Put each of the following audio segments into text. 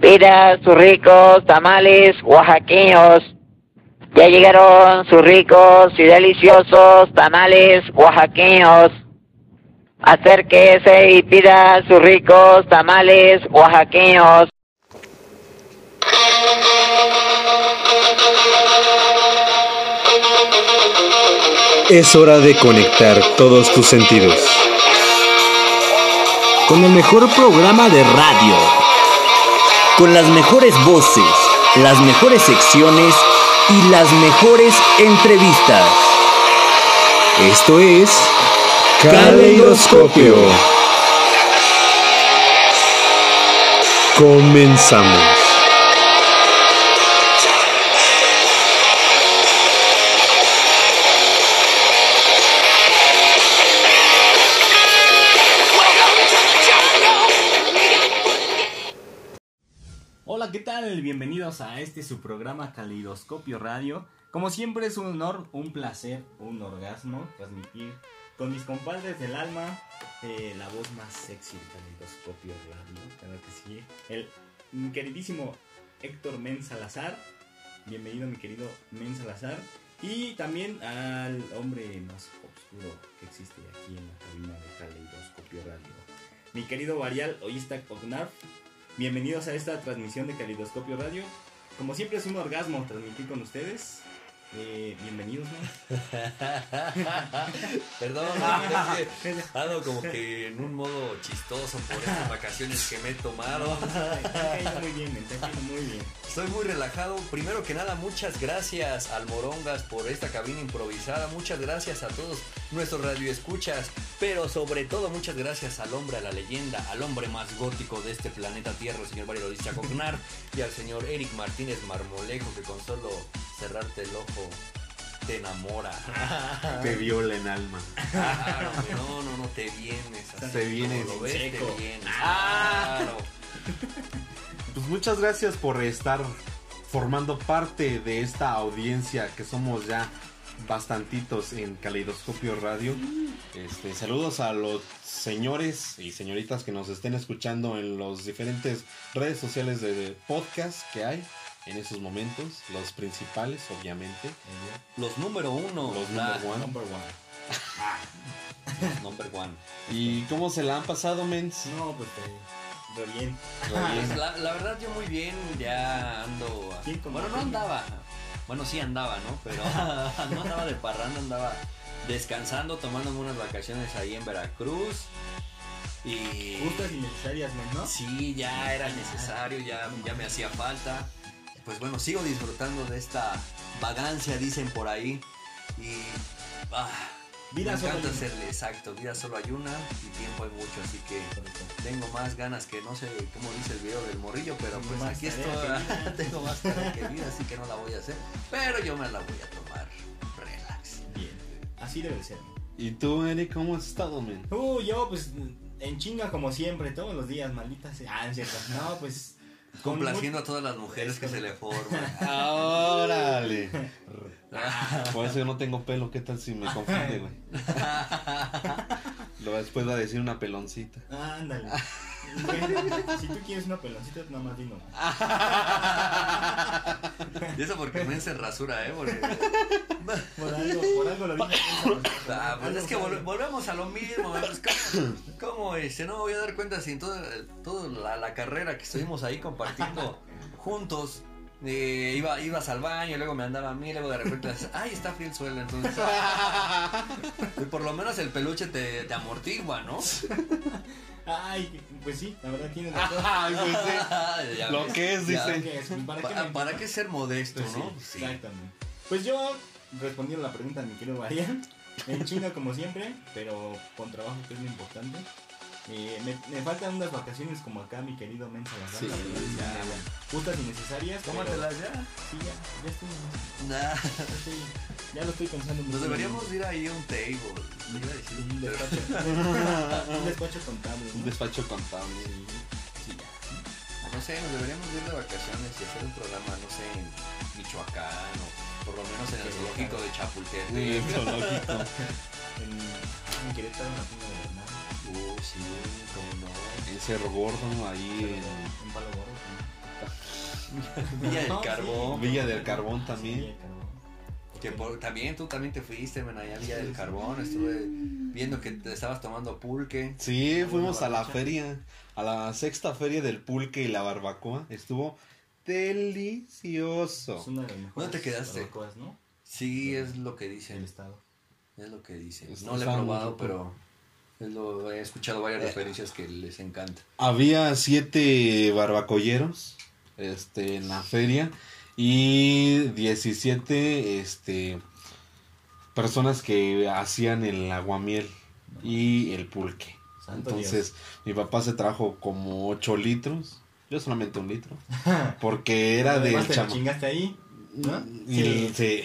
Pida sus ricos tamales oaxaqueños. Ya llegaron sus ricos y deliciosos tamales oaxaqueños. Acérquese y pida sus ricos tamales oaxaqueños. Es hora de conectar todos tus sentidos. Con el mejor programa de radio. Con las mejores voces, las mejores secciones y las mejores entrevistas. Esto es Caleidoscopio. Comenzamos. Bienvenidos a este su programa Caleidoscopio Radio. Como siempre es un honor, un placer, un orgasmo transmitir con mis compadres del alma eh, la voz más sexy de Caleidoscopio Radio. Claro que sí. El mi queridísimo Héctor Men Salazar. Bienvenido mi querido Men Salazar. Y también al hombre más oscuro que existe aquí en la cabina de Caleidoscopio Radio. Mi querido Varial Oísta Ognarf. Bienvenidos a esta transmisión de Calidoscopio Radio. Como siempre es un orgasmo transmitir con ustedes. Eh, bienvenidos, ¿no? Perdón, ando como que en un modo chistoso por estas vacaciones que me he tomado. Muy bien, caído muy bien. Estoy muy relajado. Primero que nada, muchas gracias al Morongas por esta cabina improvisada. Muchas gracias a todos nuestros radioescuchas. Pero sobre todo, muchas gracias al hombre, a la leyenda, al hombre más gótico de este planeta Tierra, el señor Mario Cognar, y al señor Eric Martínez Marmolejo, que con solo cerrarte el ojo te enamora. Te viola en alma. Claro, no, no, no, te vienes. así Te vienes lo ves, te vienes. Claro. Pues muchas gracias por estar formando parte de esta audiencia que somos ya bastantitos en Caleidoscopio Radio. Este, saludos a los señores y señoritas que nos estén escuchando en las diferentes redes sociales de, de podcast que hay en esos momentos, los principales obviamente, Los número uno. los number one. Number one. los number one. ¿Y cómo se la han pasado, mens? No, pues te- re bien. La, la verdad yo muy bien, ya ando... ¿Quién como Bueno, no andaba. Bueno, sí andaba, ¿no? Pero no andaba de parranda, andaba descansando, tomándome unas vacaciones ahí en Veracruz. Y... Justas y necesarias, ¿no? Sí, ya era necesario, ya, ya me hacía falta. Pues bueno, sigo disfrutando de esta vagancia, dicen por ahí. Y ah, Vida me solo encanta hacerle exacto, vida solo hay una y tiempo hay mucho, así que tengo más ganas que no sé cómo dice el video del morrillo, pero Tengo pues más aquí estoy, tengo más tarea que vida, así que no la voy a hacer, pero yo me la voy a tomar relax. Bien. Así debe de ser. ¿Y tú, Eric, cómo has estado, men? Uh, yo pues en chinga como siempre, todos los días, maldita sea. Ah. No, pues. Complaciendo a todas las mujeres que se le forman. ¡Órale! Por eso yo no tengo pelo, ¿qué tal si me confunde, güey? Después va a decir una peloncita. Ándale. Si tú quieres una peloncita, nada más dino. Y eso porque me se rasura, ¿eh? Porque... Por algo, por algo lo dije. Ah, pues es que vol- volvemos a lo mismo. pues, ¿Cómo, cómo este? No me voy a dar cuenta si en toda, toda la, la carrera que estuvimos ahí compartiendo juntos. Eh, iba, ibas al baño, luego me andaba a mí, luego de repente, ay, está frío el suelo, entonces. pues por lo menos el peluche te, te amortigua, ¿no? Ay, pues sí, la verdad razón. Ay, pues Lo ves, que es, dice. ¿Qué es? ¿Para qué, me- ¿Para qué ser modesto, Pues no? Sí. Exactamente. Pues yo, respondiendo a la pregunta de mi querido Marian, en China como siempre, pero con trabajo que es lo importante. Eh, me, me faltan unas vacaciones como acá, mi querido Mensa Lazar, Sí, ya. ya, justas y necesarias. pero- Tómatelas ya. Sí, ya, ya estoy, Nah. ya lo estoy pensando. Nos deberíamos ir ahí a un table. Iba a decir, Un despacho, un despacho contable. Un despacho contable. Sí, ya. No sé, nos deberíamos ir de vacaciones y hacer un programa, no sé, en Michoacán o por lo menos en el zoológico de Chapultepec. Sí, zoológico. En, en Querétaro, en la de Bernal, Uh, sí, cómo no. En Cerro Gordo, ahí en... en Palo Gordo. ¿no? Villa del No, Carbón. Villa del Carbón también. Sí, carbón. Que por- también tú también te fuiste, men, allá a Villa del Carbón. Estuve viendo que te estabas tomando pulque. Sí, fuimos a la feria, a la sexta feria del pulque y la barbacoa. Estuvo delicioso. Es una de las mejores ¿Dónde te quedaste? barbacoas, ¿no? Sí, es lo que Del dicen. estado. Es lo que dicen. Está- No lo he probado, pero es lo, he escuchado varias referencias que les encanta. Había siete barbacolleros este, en la feria y 17 este, personas que hacían el aguamiel y el pulque. Santo Entonces, mi papá se trajo como 8 litros. Yo solamente un litro. Porque era del Además, te lo chama. chingaste ahí, sí. Sí.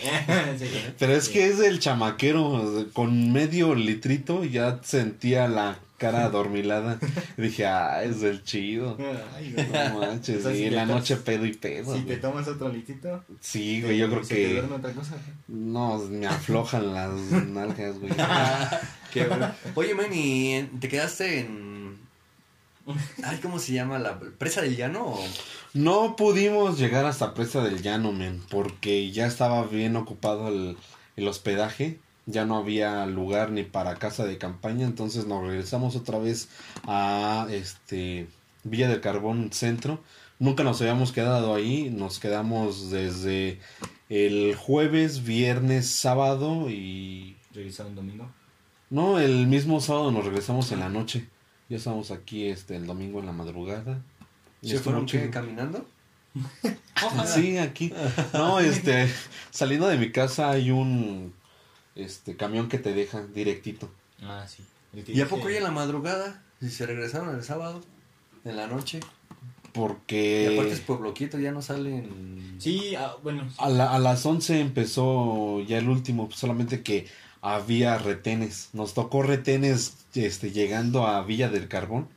Pero es Sí. que es el chamaquero. Con medio litrito ya sentía la cara adormilada. Dije, ah, es el chido. Ay. No manches, sea, y si la noche pedo y pedo. Si te tomas otro litito, Sí, güey, yo creo te que. duerme otra cosa. No, me aflojan las nalgas, güey. Qué bueno. Oye, man, ¿y te quedaste en. Ay, ¿cómo se llama? ¿La presa del llano? o? No pudimos llegar hasta Presa del Llano, men, porque ya estaba bien ocupado el, el hospedaje. Ya no había lugar ni para casa de campaña, entonces nos regresamos otra vez a este Villa del Carbón Centro. Nunca nos habíamos quedado ahí, nos quedamos desde el jueves, viernes, sábado y Revisar un domingo. no, el mismo sábado nos regresamos en la noche. Ya estamos aquí este el domingo en la madrugada. Y ¿Se estuvo fueron qué, caminando? Sí, aquí. No, este, saliendo de mi casa hay un este camión que te deja directito. Ah, sí. ¿Y a poco ya en la madrugada? Si se regresaron el sábado, en la noche. Y Porque aparte es pueblo quieto, ya no salen. Sí, ah, bueno. a, la- a las 11 empezó ya el último, solamente que había retenes. Nos tocó retenes este llegando a Villa del Carbón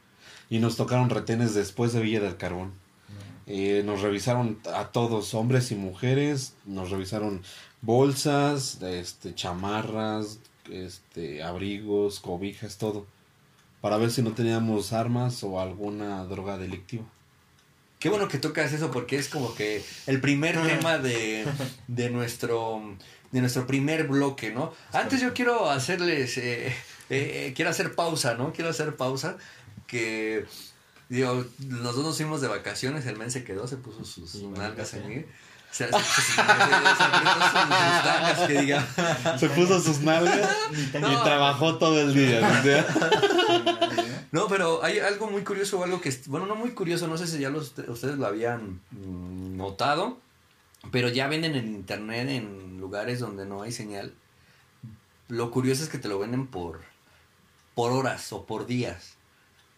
y nos tocaron retenes después de Villa del Carbón. Eh, nos revisaron a todos, hombres y mujeres, nos revisaron bolsas, este, chamarras, este, abrigos, cobijas, todo, para ver si no teníamos armas o alguna droga delictiva. Qué bueno que tocas eso porque es como que el primer tema de, de nuestro de nuestro primer bloque, ¿no? Antes yo quiero hacerles eh, eh, quiero hacer pausa, ¿no? Quiero hacer pausa que digo, los dos nos fuimos de vacaciones, el men se quedó, se puso sus nalgas en mí. Se, se- se- se apretó sus, sus nalgas, que diga. Se puso sus nalgas y trabajó todo el día. No, pero hay algo muy curioso, algo que, es- bueno, no muy curioso, no sé si ya los- ustedes lo habían mm, notado, pero ya venden en internet en lugares donde no hay señal. Lo curioso es que te lo venden por, por horas o por días.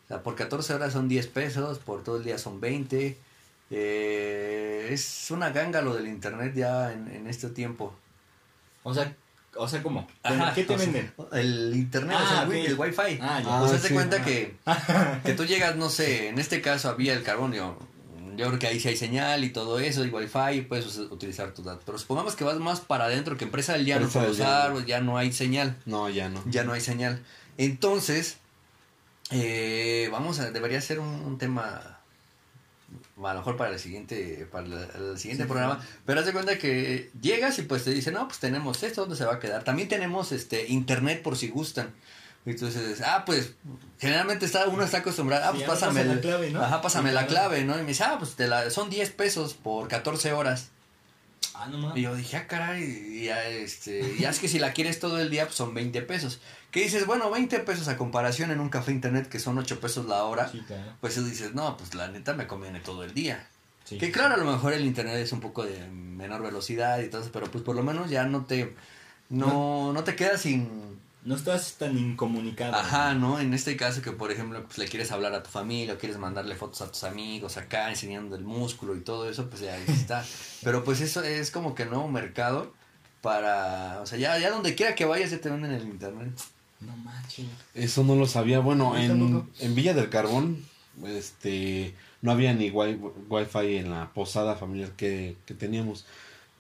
O sea, por 14 horas son 10 pesos, por todo el día son 20. Eh, es una ganga lo del internet ya en, en este tiempo. O sea, o sea, ¿cómo? Ajá, ¿Qué te o sea, venden? el internet, Ah, o sea, el, wifi. Ah, ya. Ah, o sea, te sí. cuenta que, que tú llegas, no sé, en este caso había el carbón, yo creo que ahí sí hay señal y todo eso, y wifi, puedes utilizar tus datos. Pero supongamos que vas más para adentro, que empresa del llano, por los árboles, ya no hay señal, No, ya no. ya no hay señal. Entonces, eh, vamos a, debería ser un, un tema a lo mejor para el siguiente para la- el siguiente Sí, programa pero haz de cuenta que llegas y pues te dicen no pues tenemos esto dónde se va a quedar también tenemos este internet por si gustan entonces ah pues generalmente está uno está acostumbrado ah Sí, pues me pásame la clave, ¿no? ajá pásame Sí, la clave no y me dice ah pues te la, son 10 pesos por 14 horas Ah, no mames. y yo dije, ah, caray, y ya, este, ya es que si la quieres todo el día, pues son 20 pesos. Que dices, bueno, 20 pesos a comparación en un café internet que son 8 pesos la hora, Sí, claro. pues tú dices, no, pues la neta me conviene todo el día. Sí. Que claro, a lo mejor el internet es un poco de menor velocidad y todo eso, pero pues por lo menos ya no te, no, no te quedas sin, No estás tan incomunicado. Ajá, ¿no? En este caso que, por ejemplo, pues le quieres hablar a tu familia o quieres mandarle fotos a tus amigos acá enseñando el músculo y todo eso, pues ya ahí está. Pero pues eso es como que el nuevo mercado para, o sea, ya, ya donde quiera que vayas ya te venden en el internet. No manches. Eso no lo sabía. Bueno, en, en Villa del Carbón, este, no había ni wi- wifi en la posada familiar que, que teníamos.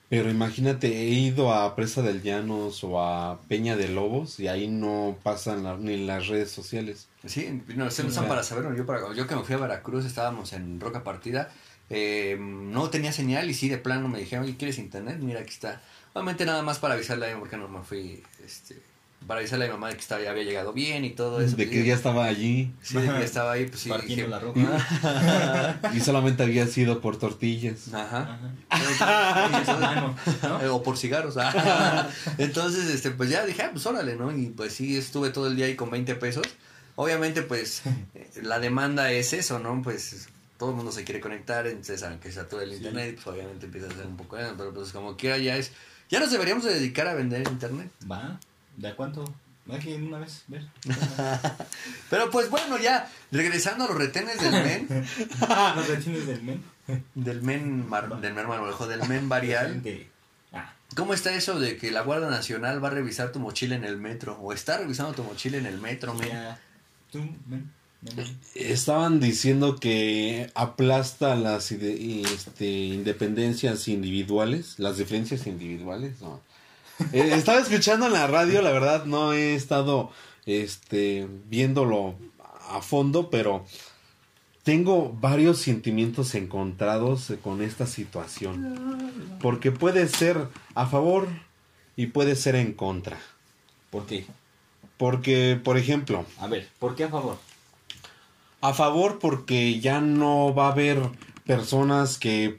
Pero imagínate, he ido a Presa del Llanos o a Peña de Lobos y ahí no pasan la- ni las redes sociales. Sí, no, se usan Ya. para saber, yo, para, yo que me fui a Veracruz estábamos en Roca Partida eh, no tenía señal y sí, de plano me dijeron, oye, ¿quieres internet? Mira, aquí está. Obviamente nada más para avisarle a porque no me fui, este, para avisarle a mi mamá de que estaba, había llegado bien y todo eso. De Pues, que ya estaba allí Sí, de que ya estaba ahí, pues sí. Partiendo dije, la ropa. y solamente había sido por tortillas. Ajá. O por cigarros. ah. Entonces, este, pues ya dije, ah, pues órale, ¿no? Y pues sí, estuve todo el día ahí con 20 pesos. Obviamente, pues, eh, la demanda es eso, ¿no? Pues todo el mundo se quiere conectar, entonces saben que todo el internet, pues obviamente empieza a ser un poco, pero pues como quiera ya es, ya nos deberíamos de dedicar a vender internet. Va. ¿De a cuánto? Va que una vez, ver. Pero pues bueno, ya, regresando a los retenes del men, Los retines del men. del men, mar- del men Manueljo, del men varial. Ah, ¿Cómo está eso de que la Guardia Nacional va a revisar tu mochila en el metro? ¿O está revisando tu mochila en el metro, men? Tú, men. Estaban diciendo que aplasta las este, independencias individuales, las diferencias individuales. No. Eh, estaba escuchando en la radio, la verdad no he estado este, viéndolo a fondo, pero tengo varios sentimientos encontrados con esta situación. Porque puede ser a favor y puede ser en contra. ¿Por qué? Porque, por ejemplo, A ver, ¿por qué a favor? A favor porque ya no va a haber personas que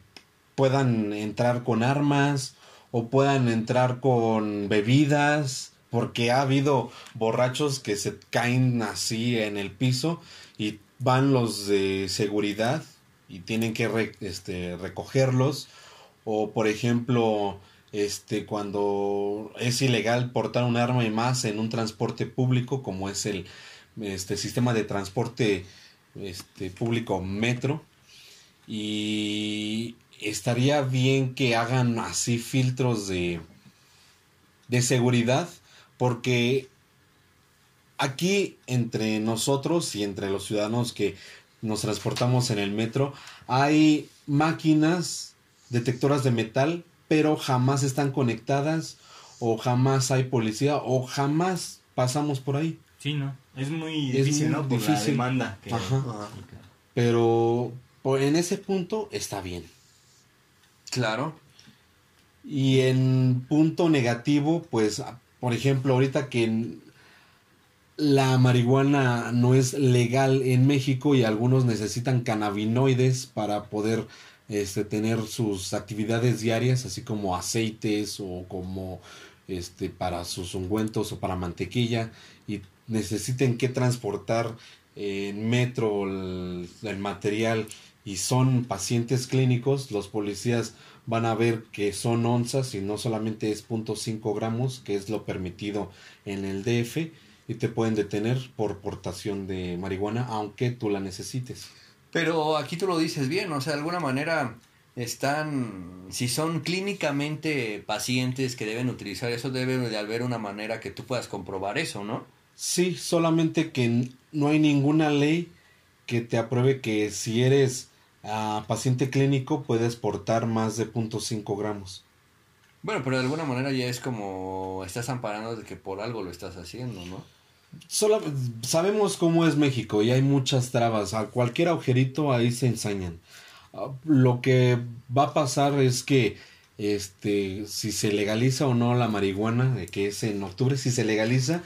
puedan entrar con armas o puedan entrar con bebidas porque ha habido borrachos que se caen así en el piso y van los de seguridad y tienen que este, recogerlos. O por ejemplo este cuando es ilegal portar un arma y más en un transporte público como es el este sistema de transporte este público metro. Y estaría bien que hagan así filtros de de seguridad porque aquí entre nosotros y entre los ciudadanos que nos transportamos en el metro hay máquinas detectoras de metal pero jamás están conectadas o jamás hay policía o jamás pasamos por ahí Sí, ¿no? Es muy Es difícil, muy ¿no? Por la difícil. demanda que... Ajá. pero por- en ese punto está bien Claro. Y en punto negativo, pues, por ejemplo, ahorita que la marihuana no es legal en México y algunos necesitan cannabinoides para poder este, tener sus actividades diarias, así como aceites o como este, para sus ungüentos o para mantequilla y necesiten que transportar en metro el material y son pacientes clínicos, los policías van a ver que son onzas y no solamente es 0.5 gramos, que es lo permitido en el DF, y te pueden detener por portación de marihuana, aunque tú la necesites. Pero aquí tú lo dices bien, o sea, de alguna manera están, si son clínicamente pacientes que deben utilizar eso, debe de haber una manera que tú puedas comprobar eso, ¿no? Sí, solamente que no hay ninguna ley que te apruebe que si eres ah, paciente clínico puedes portar más de 0.5 gramos. Bueno, pero de alguna manera ya es como estás amparando de que por algo lo estás haciendo, ¿no? Solo, sabemos cómo es México y hay muchas trabas. A cualquier agujerito ahí se ensañan. Ah, Lo que va a pasar es que este si se legaliza o no la marihuana, que es en octubre, si se legaliza,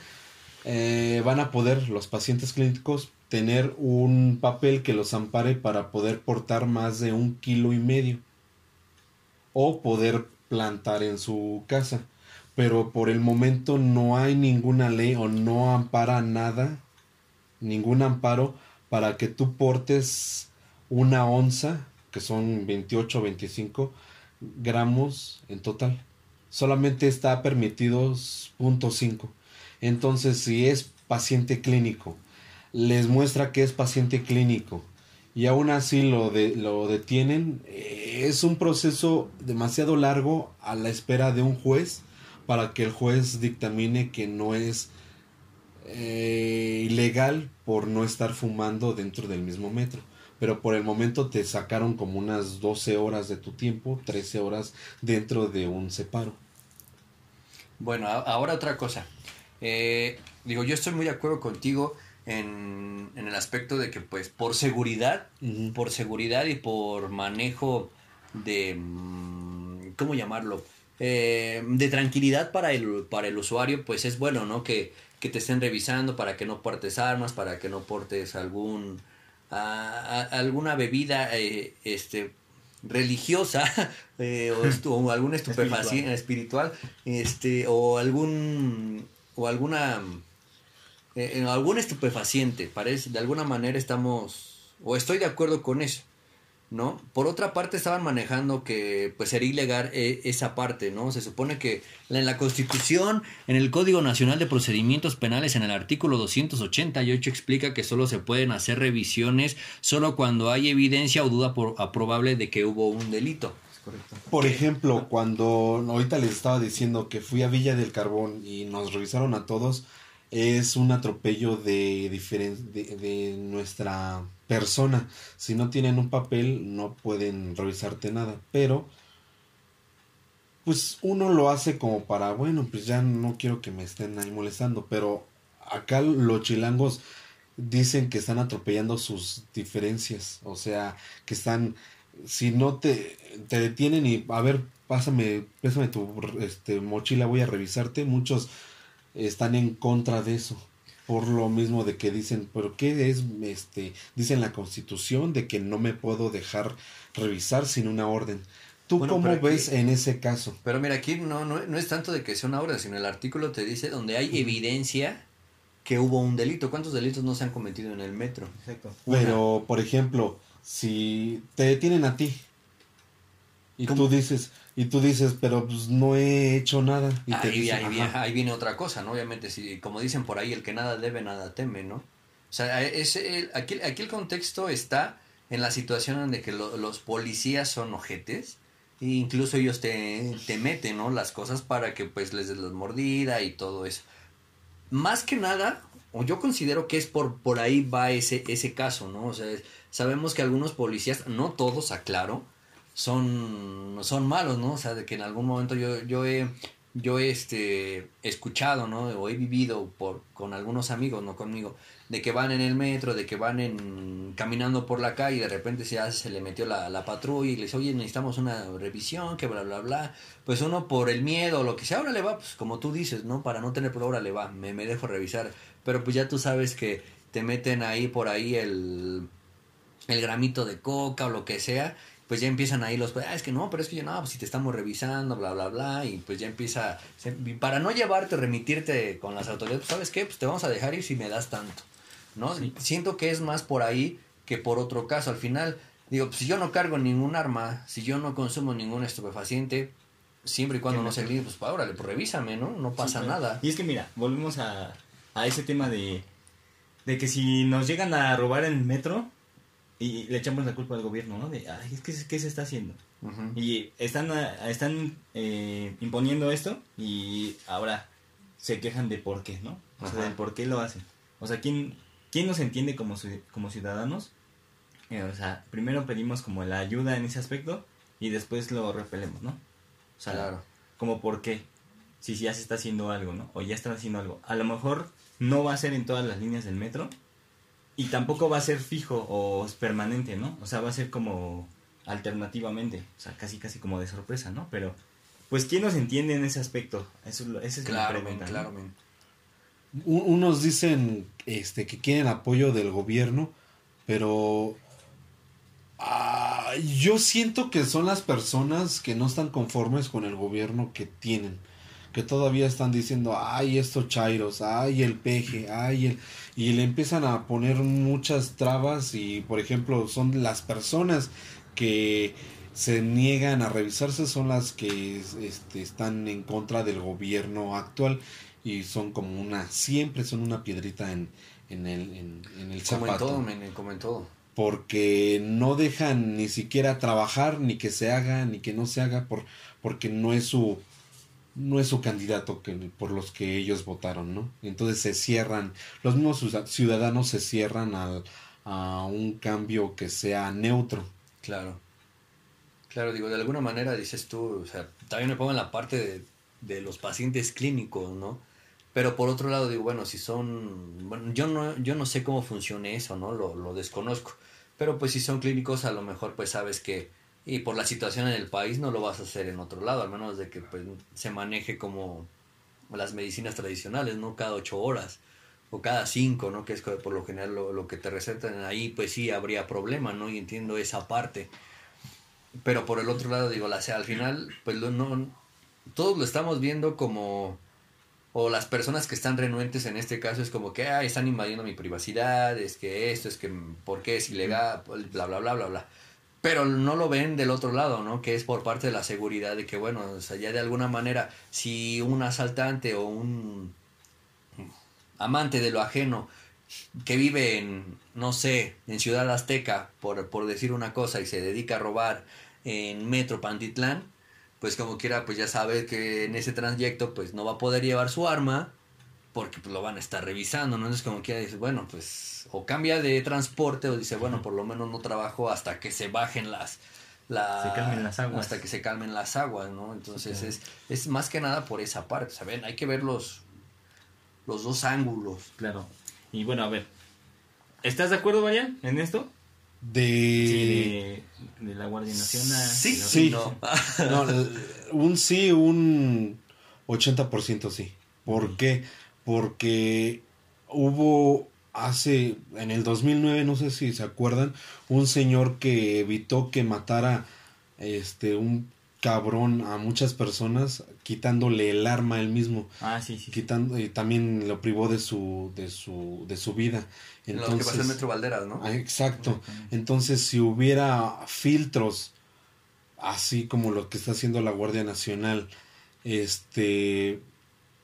eh, van a poder los pacientes clínicos tener un papel que los ampare para poder portar más de un kilo y medio o poder plantar en su casa pero por el momento no hay ninguna ley o no ampara nada, ningún amparo para que tú portes una onza, que son 28 o 25 gramos en total. Solamente está permitido 0.5. Entonces, si es paciente clínico, les muestra que es paciente clínico y aún así lo, de, lo detienen, es un proceso demasiado largo a la espera de un juez para que el juez dictamine que no es eh, ilegal por no estar fumando dentro del mismo metro. Pero por el momento te sacaron como unas 12 horas de tu tiempo, 13 horas dentro de un separo. Bueno, ahora otra cosa. Eh, digo, yo estoy muy de acuerdo contigo en, en el aspecto de que pues por seguridad, por seguridad y por manejo de, mm, ¿cómo llamarlo? Eh, de tranquilidad para el, para el usuario, pues es bueno, ¿no? Que, que te estén revisando para que no portes armas, para que no portes algún, a- a- alguna bebida, eh, este, religiosa eh, o, estu- o algún estupefaciente espiritual. este o algún o alguna eh, eh, algún estupefaciente parece de alguna manera estamos o estoy de acuerdo con eso no por otra parte estaban manejando que pues sería ilegal eh, esa parte no se supone que en la Constitución en el Código Nacional de Procedimientos Penales en el artículo 288 explica que solo se pueden hacer revisiones solo cuando hay evidencia o duda por, probable de que hubo un delito. Es correcto. Por ejemplo, cuando ahorita les estaba diciendo que fui a Villa del Carbón y nos revisaron a todos, es un atropello de, de, nuestra persona. Si no tienen un papel, no pueden revisarte nada. Pero, pues uno lo hace como para, bueno, pues ya no quiero que me estén ahí molestando. Pero acá los chilangos dicen que están atropellando sus diferencias. O sea, que están si no te, te detienen y a ver, pásame, pésame tu este, mochila, voy a revisarte, muchos están en contra de eso. Por lo mismo de que dicen, pero ¿qué es? Este, dicen la constitución de que no me puedo dejar revisar sin una orden. ¿Tú Bueno, cómo aquí- ves en ese caso? Pero mira, aquí no, no, no es tanto de que sea una orden, sino el artículo te dice donde hay evidencia que hubo un delito. ¿Cuántos delitos no se han cometido en el metro? Exacto. Pero, por ejemplo, si te detienen a ti y ¿Cómo? tú dices, y tú dices, pero pues no he hecho nada. Y te ahí, dicen, ahí viene, ahí viene otra cosa, ¿no? Obviamente, si, como dicen por ahí, el que nada debe, nada teme, ¿no? O sea, es el- aquí, aquí el contexto está en la situación en de que lo- los policías son ojetes e incluso ellos te, te meten, ¿no? Las cosas para que pues les des la mordida y todo eso. Más que nada, o yo considero que es por, por ahí va ese, ese caso, ¿no? O sea, sabemos que algunos policías, no todos, aclaro, son, son malos, ¿no? O sea, de que en algún momento yo, yo he, yo este, escuchado, ¿no? O he vivido por, con algunos amigos, no conmigo, de que van en el metro, de que van en, caminando por la calle y de repente se, hace- se le metió la, la patrulla y le dice, oye, necesitamos una revisión, que bla, bla, bla. Pues uno por el miedo o lo que sea, ahora le va, pues como tú dices, ¿no? Para no tener problema, ahora le va, me, me dejo revisar. Pero pues ya tú sabes que te meten ahí por ahí el, el gramito de coca o lo que sea, pues ya empiezan ahí los, ah, es que no, pero es que yo no, pues si te estamos revisando, bla, bla, bla, y pues ya empieza, para no llevarte, remitirte con las autoridades, pues sabes qué, pues te vamos a dejar ir si me das tanto, ¿no? Sí. Siento que es más por ahí que por otro caso, al final, digo, pues, si yo no cargo ningún arma, si yo no consumo ningún estupefaciente, siempre y cuando ¿Qué no se pues órale, pues revísame, ¿no? No pasa Sí, nada. Y es que mira, volvemos a, a ese tema de, de que si nos llegan a robar en el metro y le echamos la culpa al gobierno, ¿no? De, ay, es que ¿qué se está haciendo? Y están, a- están eh, imponiendo esto y ahora se quejan de por qué, ¿no? O sea, del por qué lo hacen. O sea, ¿quién, quién nos entiende como, como ciudadanos? Eh, o sea, primero pedimos como la ayuda en ese aspecto y después lo repelemos, ¿no? O sea, Claro. como por qué. Si ya se está haciendo algo, ¿no? O ya están haciendo algo. A lo mejor no va a ser en todas las líneas del metro y tampoco va a ser fijo o permanente, ¿no? O sea, va a ser como alternativamente, o sea, casi casi como de sorpresa, ¿no? Pero pues quién nos entiende en ese aspecto? Eso es lo- esa es la Claro, pregunta. men, ¿no? claro, unos dicen este que quieren apoyo del gobierno, pero ah, yo siento que son las personas que no están conformes con el gobierno que tienen, que todavía están diciendo, ay, estos chairos, ay, el peje, ay, el... Y le empiezan a poner muchas trabas y, por ejemplo, son las personas que se niegan a revisarse, son las que este, están en contra del gobierno actual y son como una, siempre son una piedrita en, en el, en, en el Como en zapato todo, men, como en todo. porque no dejan ni siquiera trabajar, ni que se haga, ni que no se haga, por, porque no es su no es su candidato que, por los que ellos votaron, ¿no? Entonces se cierran, los mismos ciudad- ciudadanos se cierran al, a un cambio que sea neutro. Claro. Claro, digo, de alguna manera dices tú, o sea, también me pongo en la parte de, de los pacientes clínicos, ¿no? Pero por otro lado digo, bueno, si son, yo no, yo no sé cómo funcione eso, ¿no? Lo, lo desconozco. Pero pues si son clínicos, a lo mejor pues sabes que, y por la situación en el país no lo vas a hacer en otro lado, al menos de que pues se maneje como las medicinas tradicionales, ¿no? Cada ocho horas o cada cinco, ¿no? Que es por lo general lo, que te recetan ahí, pues sí habría problema, ¿no? Y entiendo esa parte. Pero por el otro lado, digo, la, al final, pues lo- no, todos lo estamos viendo como, o las personas que están renuentes en este caso es como que, ah, están invadiendo mi privacidad, es que esto, es que, ¿por qué es ilegal? Bla, bla, bla, bla, bla. Pero no lo ven del otro lado, ¿no? Que es por parte de la seguridad de que, bueno, o sea, ya de alguna manera, si un asaltante o un amante de lo ajeno que vive en, no sé, en Ciudad Azteca, por, por decir una cosa, y se dedica a robar en Metro Pantitlán, pues como quiera, pues ya sabe que en ese trayecto, pues no va a poder llevar su arma, porque pues, lo van a estar revisando, ¿no? Entonces como quiera dice, bueno, pues o cambia de transporte o dice, bueno, por lo menos no trabajo hasta que se bajen las... La, Se calmen las aguas. Hasta que se calmen las aguas, ¿no? Entonces es, es más que nada por esa parte, ¿saben? Hay que ver los, los dos ángulos. Claro. Y bueno, a ver. ¿Estás de acuerdo, Marian, en esto? De... Sí, de, de la Guardia Nacional. Sí, sí. no. Un sí, un 80% sí. ¿Por qué? Porque hubo hace, en el 2009, no sé si se acuerdan, un señor que evitó que matara este un cabrón a muchas personas quitándole el arma él mismo Ah, sí, sí. quitando y también lo privó de su de su de su vida En lo que pasó en entonces Metro Valderas, ¿no? Ah, exacto entonces si hubiera filtros así como lo que está haciendo la Guardia Nacional este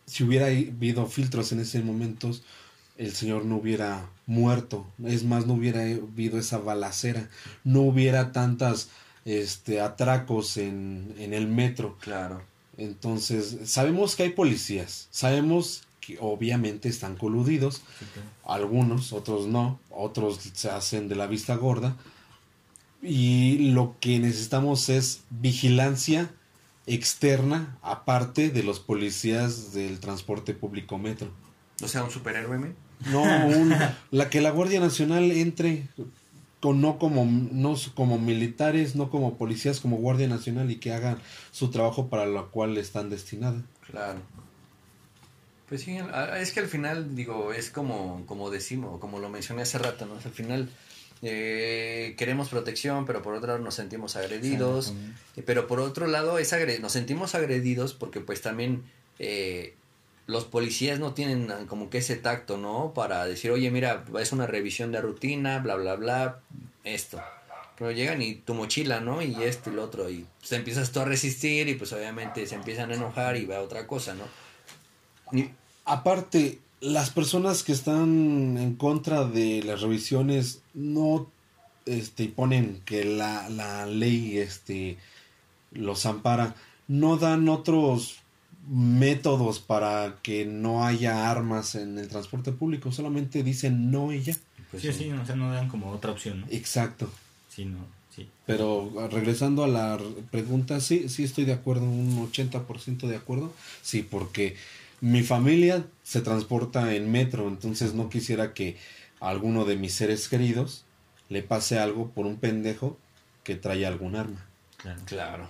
si hubiera habido filtros en ese momento el señor no hubiera muerto. Es más no hubiera habido esa balacera. No hubiera tantas este atracos en, en el metro. Claro. entonces sabemos que hay policías. Sabemos que obviamente están coludidos. Algunos, otros no, otros se hacen de la vista gorda. Y lo que necesitamos es vigilancia externa, aparte de los policías del transporte público metro. O sea, un superhéroe, ¿me? No, un- la que la Guardia Nacional entre con, no como no como militares, no como policías, como Guardia Nacional y que hagan su trabajo para lo cual están destinadas. Claro. Pues sí, es que al final, digo, es como, como decimos, como lo mencioné hace rato, ¿no? Al final eh, queremos protección, pero por otro lado nos sentimos agredidos. Eh, Pero por otro lado, es nos sentimos agredidos porque pues también eh, los policías no tienen como que ese tacto, ¿no? Para decir, oye, mira, es una revisión de rutina, bla, bla, bla, esto. Pero llegan y tu mochila, ¿no? Y esto y lo otro. Y pues, empiezas tú a resistir y pues obviamente se empiezan a enojar y va otra cosa, ¿no? Y- Aparte, las personas que están en contra de las revisiones no este, ponen que la, la ley este, los ampara, no dan otros métodos para que no haya armas en el transporte público, solamente dicen no y ya. pues, sí, sí, o sea, no dan como otra opción, ¿no? Exacto. Sí, no, sí. Pero regresando a la pregunta, sí, sí estoy de acuerdo, un 80% de acuerdo. Sí, porque mi familia se transporta en metro, entonces no quisiera que a alguno de mis seres queridos le pase algo por un pendejo que trae algún arma. Claro. Claro.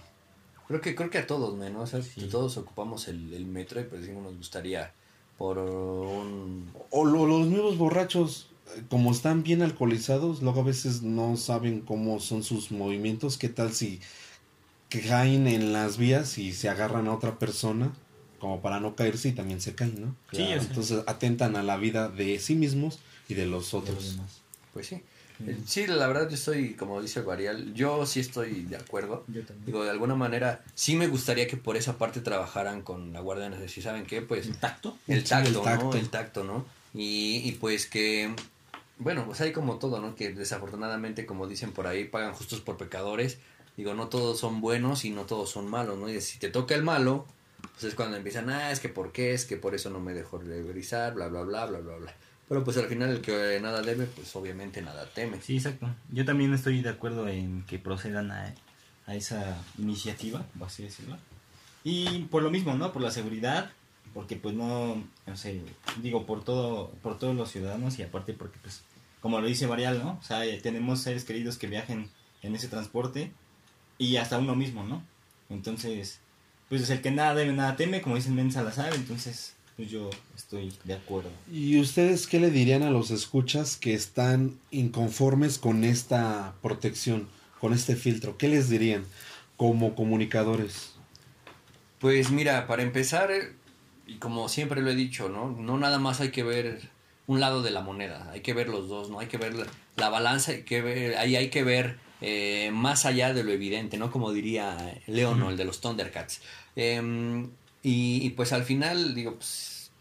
Creo que, creo que a todos, ¿no? O sea, Sí. todos ocupamos el, el metro y pues sí nos gustaría por un... O lo- los mismos borrachos, eh, como están bien alcoholizados, luego a veces no saben cómo son sus movimientos. ¿Qué tal si caen en las vías y se agarran a otra persona? Como para no caerse y también se caen, ¿no? Sí, o sea. Entonces atentan a la vida de sí mismos y de los de los otros. demás. Pues sí. Eh, Sí, la verdad yo estoy, como dice Guarial, yo sí estoy de acuerdo. Yo también. Digo, de alguna manera, sí me gustaría que por esa parte trabajaran con la Guardia Nacional. Si saben qué, pues ¿El tacto? el Sí, tacto, el ¿no? tacto. El tacto, ¿no? Y, y pues que, bueno, pues hay como todo, ¿no? Que desafortunadamente, como dicen por ahí, pagan justos por pecadores. Digo, no todos son buenos y no todos son malos, ¿no? Y si te toca el malo, pues es cuando empiezan, ah, es que por qué, es que por eso no me dejó revisar, bla, bla, bla, bla, bla, bla. Pero pues al final el que nada debe, pues obviamente nada teme. Sí, exacto. Yo también estoy de acuerdo en que procedan a, a esa iniciativa, así decirlo. Y por lo mismo, ¿no? Por la seguridad, porque pues no, no sé, digo, por todo, por todos los ciudadanos y aparte porque pues, como lo dice Marial, ¿no? O sea, eh, tenemos seres queridos que viajen en ese transporte y hasta uno mismo, ¿no? Entonces, pues el que nada debe, nada teme, como dice el Men Salazar, entonces, pues yo estoy de acuerdo. ¿Y ustedes qué le dirían a los escuchas que están inconformes con esta protección, con este filtro? ¿Qué les dirían como comunicadores? Pues mira, para empezar, eh, y como siempre lo he dicho, ¿no? No nada más hay que ver un lado de la moneda, hay que ver los dos, ¿no? Hay que ver la, la balanza, hay que ver, ahí hay que ver eh, más allá de lo evidente, ¿no? Como diría Leon, el de los Thundercats. Em, y, y, pues al final, digo, pues,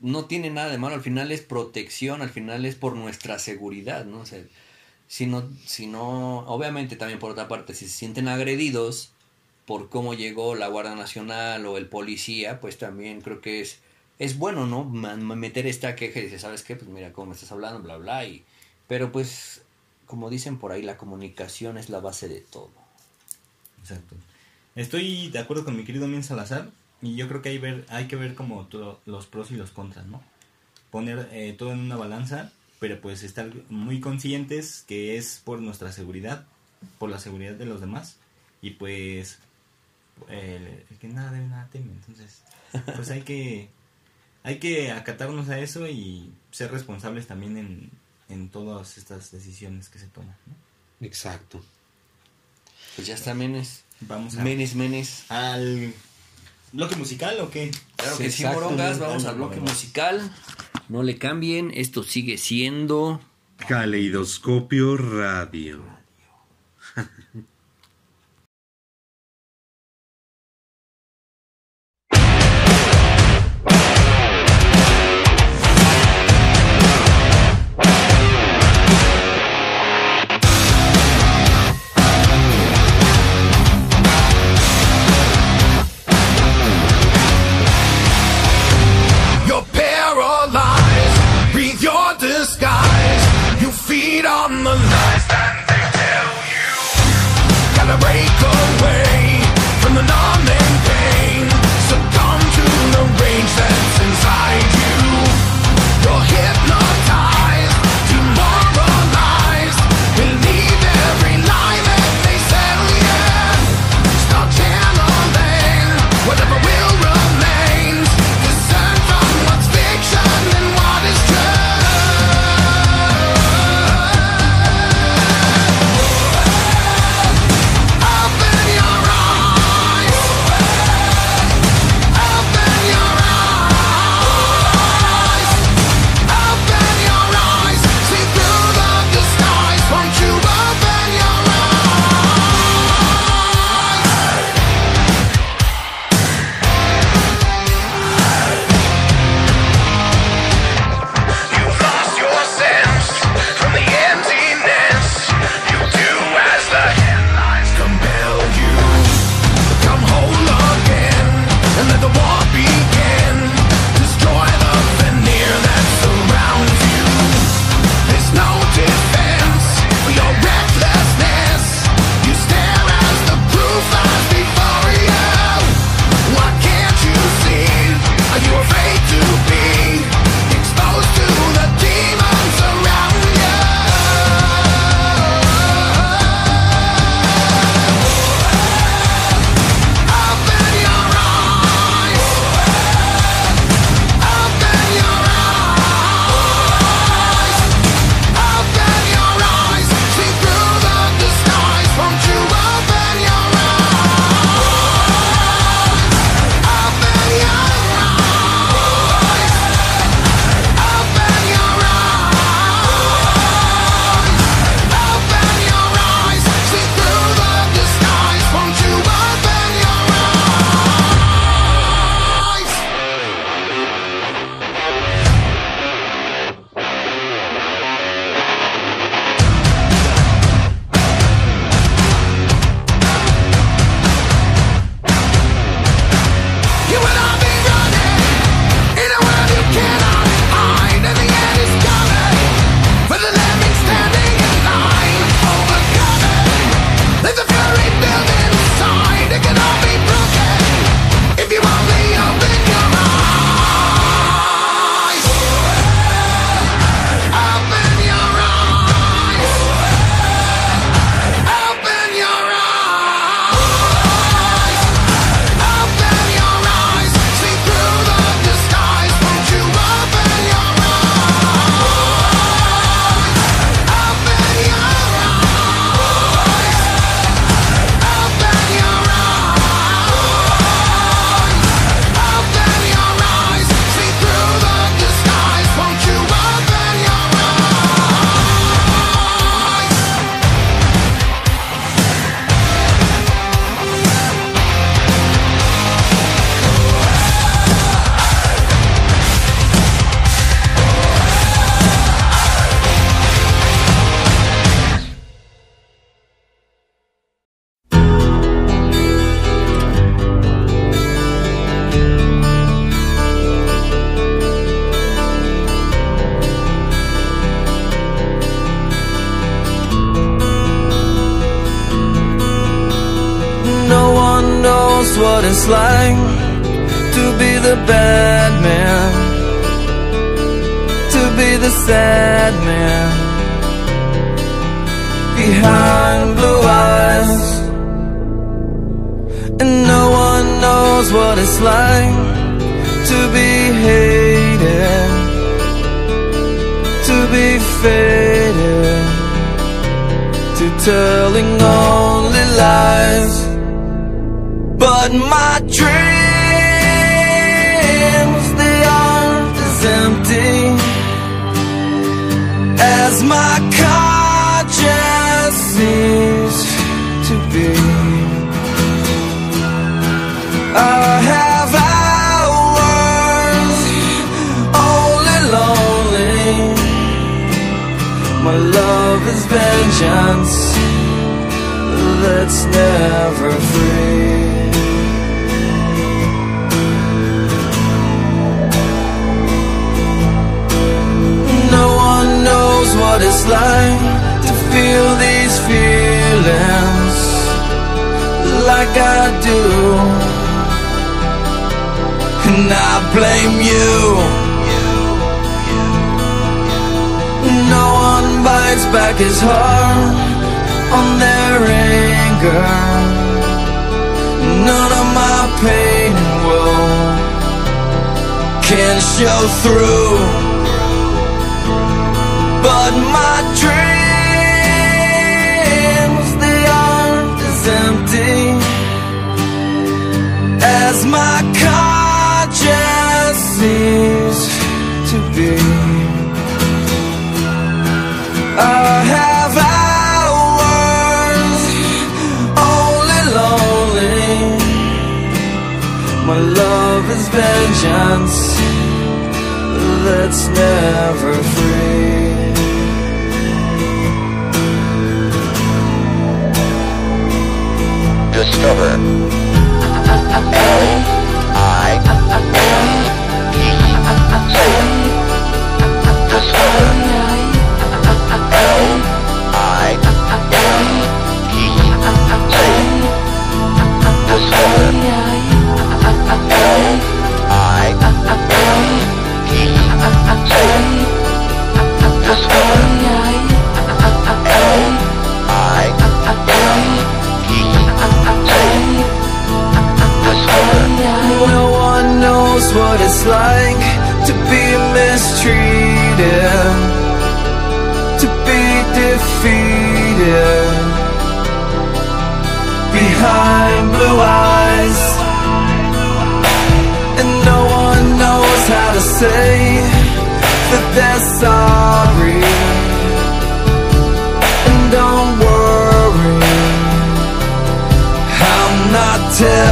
no tiene nada de malo, al final es protección, al final es por nuestra seguridad, ¿no? O sea, si no, si no, obviamente también por otra parte, si se sienten agredidos por cómo llegó la Guardia Nacional o el policía, pues también creo que es, es bueno, ¿no? Meter esta queja y decir, ¿sabes qué? Pues mira cómo me estás hablando, bla, bla, y... Pero pues, como dicen por ahí, la comunicación es la base de todo. Exacto. Estoy de acuerdo con mi querido Mien Salazar y yo creo que hay, ver, hay que ver como los pros y los contras, ¿no? Poner eh, todo en una balanza, pero pues estar muy conscientes que es por nuestra seguridad, por la seguridad de los demás y pues el que nada debe nada teme, entonces pues hay que hay que acatarnos a eso y ser responsables también en, en todas estas decisiones que se toman. ¿no? Exacto. Pues ya está, Menes. Vamos a, Menes, Menes. al bloque musical o qué? Claro que sí, morongas. Vamos al bloque musical. No le cambien. Esto sigue siendo. Caleidoscopio Radio. Say that they're sorry. And don't worry. I'm not telling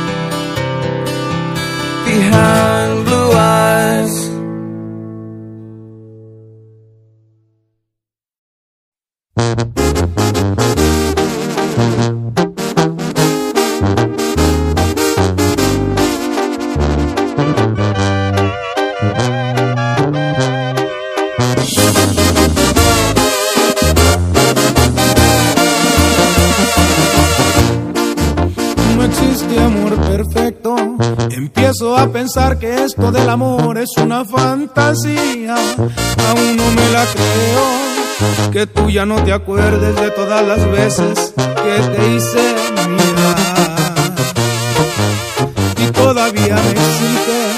pensar que esto del amor es una fantasía. Aún no me la creo. Que tú ya no te acuerdes de todas las veces que te hice mirar. Y todavía me exiges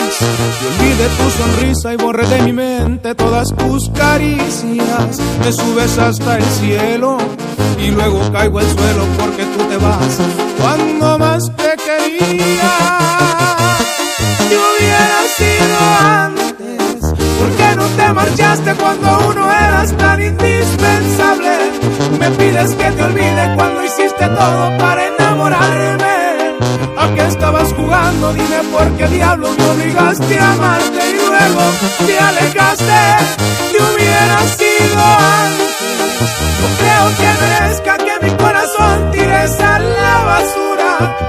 que olvide tu sonrisa y borre de mi mente todas tus caricias. Me subes hasta el cielo y luego caigo al suelo porque tú te vas cuando más te quería. Marchaste cuando uno eras tan indispensable? Me pides que te olvide cuando hiciste todo para enamorarme. ¿A qué estabas jugando? Dime por qué diablo me obligaste a amarte y luego te alejaste. Te hubiera sido antes. No creo que merezca que mi corazón tires a la basura.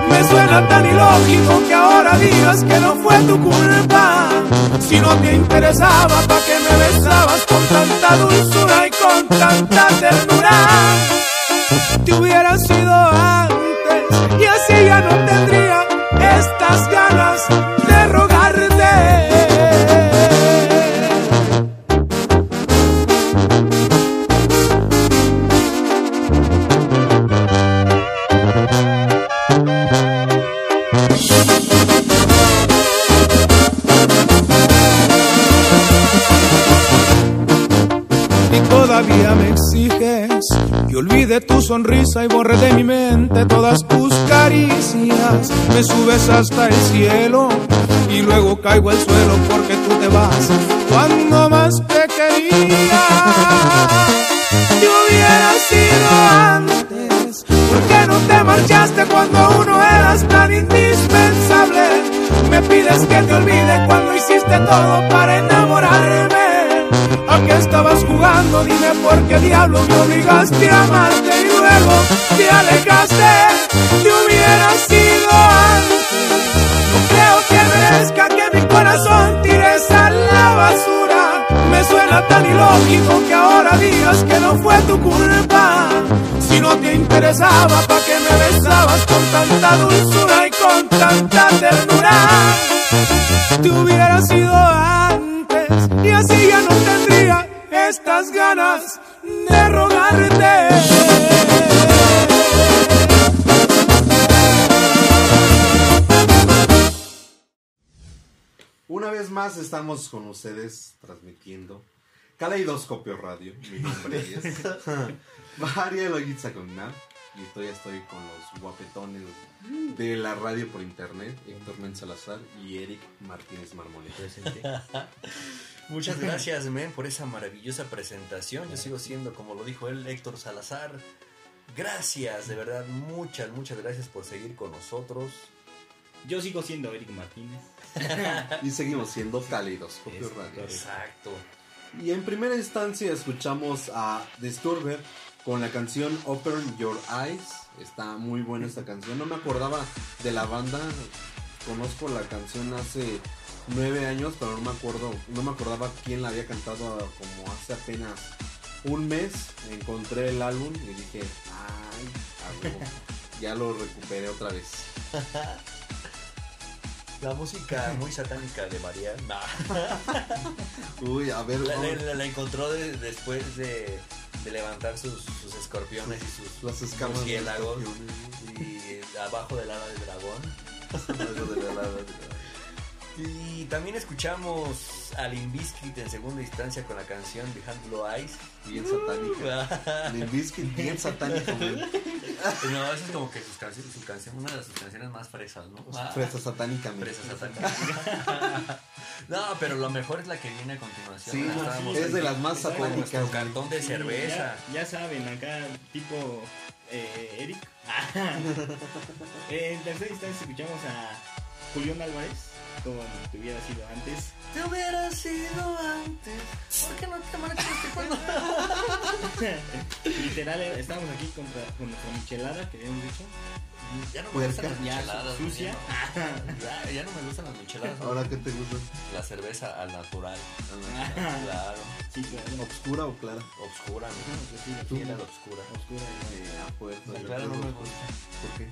Me suena tan ilógico que ahora digas que no fue tu culpa. Si no te interesaba, ¿para qué me besabas con tanta dulzura y con tanta ternura? Te hubiera sido antes y así ya no tendría olvide tu sonrisa y borre de mi mente todas tus caricias. Me subes hasta el cielo y luego caigo al suelo porque tú te vas cuando más te quería. Te hubiera sido antes, ¿por qué no te marchaste cuando uno eras tan indispensable? Me pides que te olvide cuando hiciste todo para enamorarme. ¿A qué estabas jugando? Dime por qué diablo me obligaste a amarte y luego te alejaste. Te hubiera sido antes. No creo que merezca que mi corazón tires a la basura. Me suena tan ilógico que ahora digas que no fue tu culpa. Si no te interesaba, ¿para qué me besabas con tanta dulzura y con tanta ternura? Te hubiera sido antes y así ya no tendría estas ganas de rogarte. Una vez más estamos con ustedes transmitiendo Caleidoscopio Radio. Mi nombre es María Loguitza Cognar y estoy, estoy con los guapetones de la radio por internet, Héctor Men Salazar y Eric Martínez Marmolete. Muchas gracias, men, por esa maravillosa presentación. Yo sigo siendo, como lo dijo él, Héctor Salazar. Gracias, de verdad, muchas, muchas gracias por seguir con nosotros. Yo sigo siendo Eric Martínez. Y seguimos siendo Caleidoscopio Es Radio. Exacto. Y en primera instancia escuchamos a Disturber con la canción Open Your Eyes. Está muy buena esta canción. No me acordaba de la banda. Conozco la canción hace nueve años, pero no me acuerdo, no me acordaba quién la había cantado como hace apenas un mes. Encontré el álbum y dije, ay, a huevo". ya lo recuperé otra vez. La música muy satánica de María. Uy, a ver, La, vamos. la- la encontró de- después de, de levantar sus, sus escorpiones y sus las escamas de murciélagos y abajo del ala del dragón. Y también escuchamos a Limp Bizkit en segunda instancia con la canción Behind Blue Eyes. Bien satánica. Limp Bizkit, bien satánico, güey. no, eso es como que sus canciones, su canción, una de sus canciones más fresas, ¿no? Ah, Fresa satánica, mi. Fresa satánica. no, pero lo mejor es la que viene a continuación. Sí, estábamos es de las más satánicas. cartón de Sí, cerveza. Ya, ya saben, acá tipo eh, Eric. Eh, en tercera instancia escuchamos a Julián Álvarez con te hubiera sido antes. Te hubiera sido antes. ¿Por qué no te marchaste cuando.? Literal, eh, estamos aquí contra, con nuestra michelada que habíamos dicho. Ya no me Puerca. gustan las micheladas. sucia. Ya, ya no me gustan las micheladas. Ahora que te gusta, La cerveza al natural. Ah, Claro. sí, claro. obscura o clara. Obscura, ¿no? Pues sí, la obscura. oscura. Eh, a fuerza, La clara no me gusta. ¿Por qué?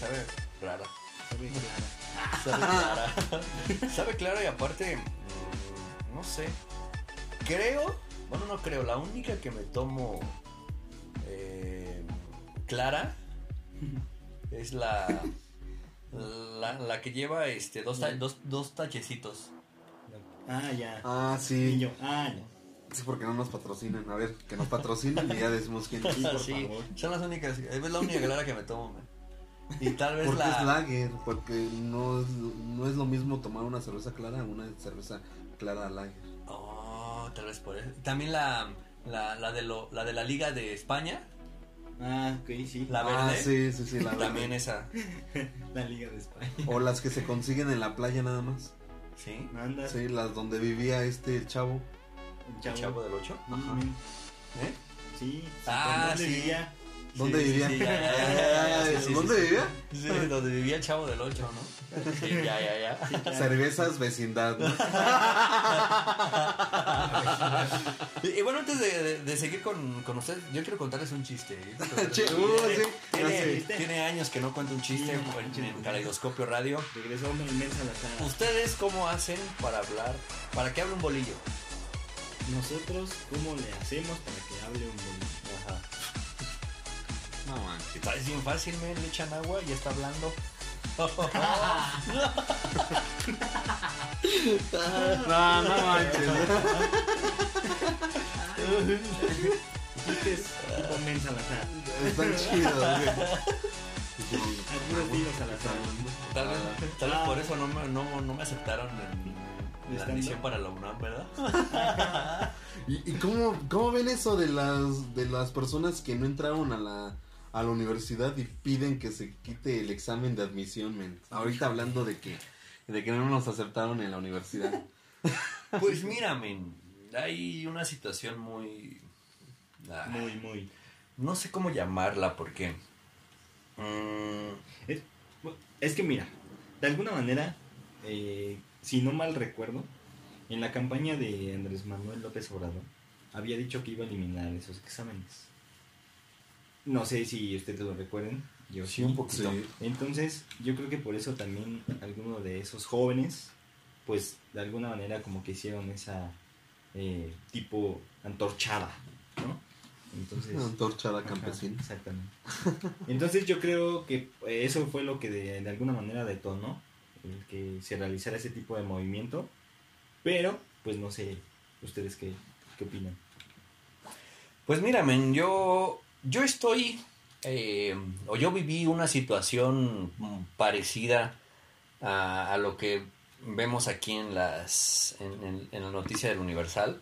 Sabe rara. Sabe clara. Sabe clara. Sabe clara y aparte, mm, no sé. Creo, bueno, no creo, la única que me tomo eh, clara es la, la, la que lleva este dos, ta- dos, dos tachecitos. Ah, ya. Ah, sí. ah, ya. Sí, porque no nos patrocinan. A ver, que nos patrocinen y ya decimos quién es. Sí, por Sí, favor. son las únicas. Es la única clara que me tomo, man. Y tal vez Porque la. es lager, porque no es, no es lo mismo tomar una cerveza clara a una cerveza clara lager. Oh, tal vez por eso. También la, la, la, de lo, la de la Liga de España, Ah, ok, sí. la Ah, verde. sí, sí, sí, la También verde. esa. La Liga de España. O las que se consiguen en la playa nada más. ¿Sí? Anda. Sí, las donde vivía este chavo. ¿El chavo del 8? Ajá. ¿Eh? Sí. Ah, ¿Dónde sí. vivía? ¿Dónde vivía? ¿Dónde vivía? Sí, donde vivía el chavo del 8, ¿no? Sí, ya, ya, ya. Cervezas vecindad. ¿no? Y, y bueno, antes de, de- de seguir con, con ustedes, yo quiero contarles un chiste. Un uh, sí, tiene años que no cuento un chiste en, en Caleidoscopio Radio. Regresó una inmensa la cara. ¿Ustedes cómo hacen para hablar? ¿Para que hable un bolillo? Nosotros, ¿cómo le hacemos para que hable un bolillo? Ajá. No manches. Es bien fácil, me le echan agua y ya está hablando. No, no manches. Tipo inmensa la cara. Están chidos. Algunos tiros. Tal vez, tal vez por eso no me, no, no me aceptaron en la admisión para la UNAM, ¿verdad? ¿Y, y cómo, cómo ven eso de las de las personas que no entraron a la a la universidad y piden que se quite el examen de admisión, men? Ahorita hablando de que de que no nos aceptaron en la universidad. Pues mira, men, hay una situación muy... ah, Muy, muy. No sé cómo llamarla porque... mm, Es, es que mira, de alguna manera, eh, si no mal recuerdo, en la campaña de Andrés Manuel López Obrador, había dicho que iba a eliminar esos exámenes. No sé si ustedes lo recuerden. Yo sí, un poquito. Sí. Entonces, yo creo que por eso también algunos de esos jóvenes, pues de alguna manera como que hicieron esa eh, tipo antorchada, ¿no? Entonces, Antorchada Ajá, campesina. exactamente. Entonces yo creo que eso fue lo que de, de alguna manera detonó el que se realizara ese tipo de movimiento. Pero, pues no sé, ustedes qué, qué opinan. Pues mira, men, yo, yo estoy, eh, o yo viví una situación parecida a, lo que vemos aquí en las, en, la noticia del Universal.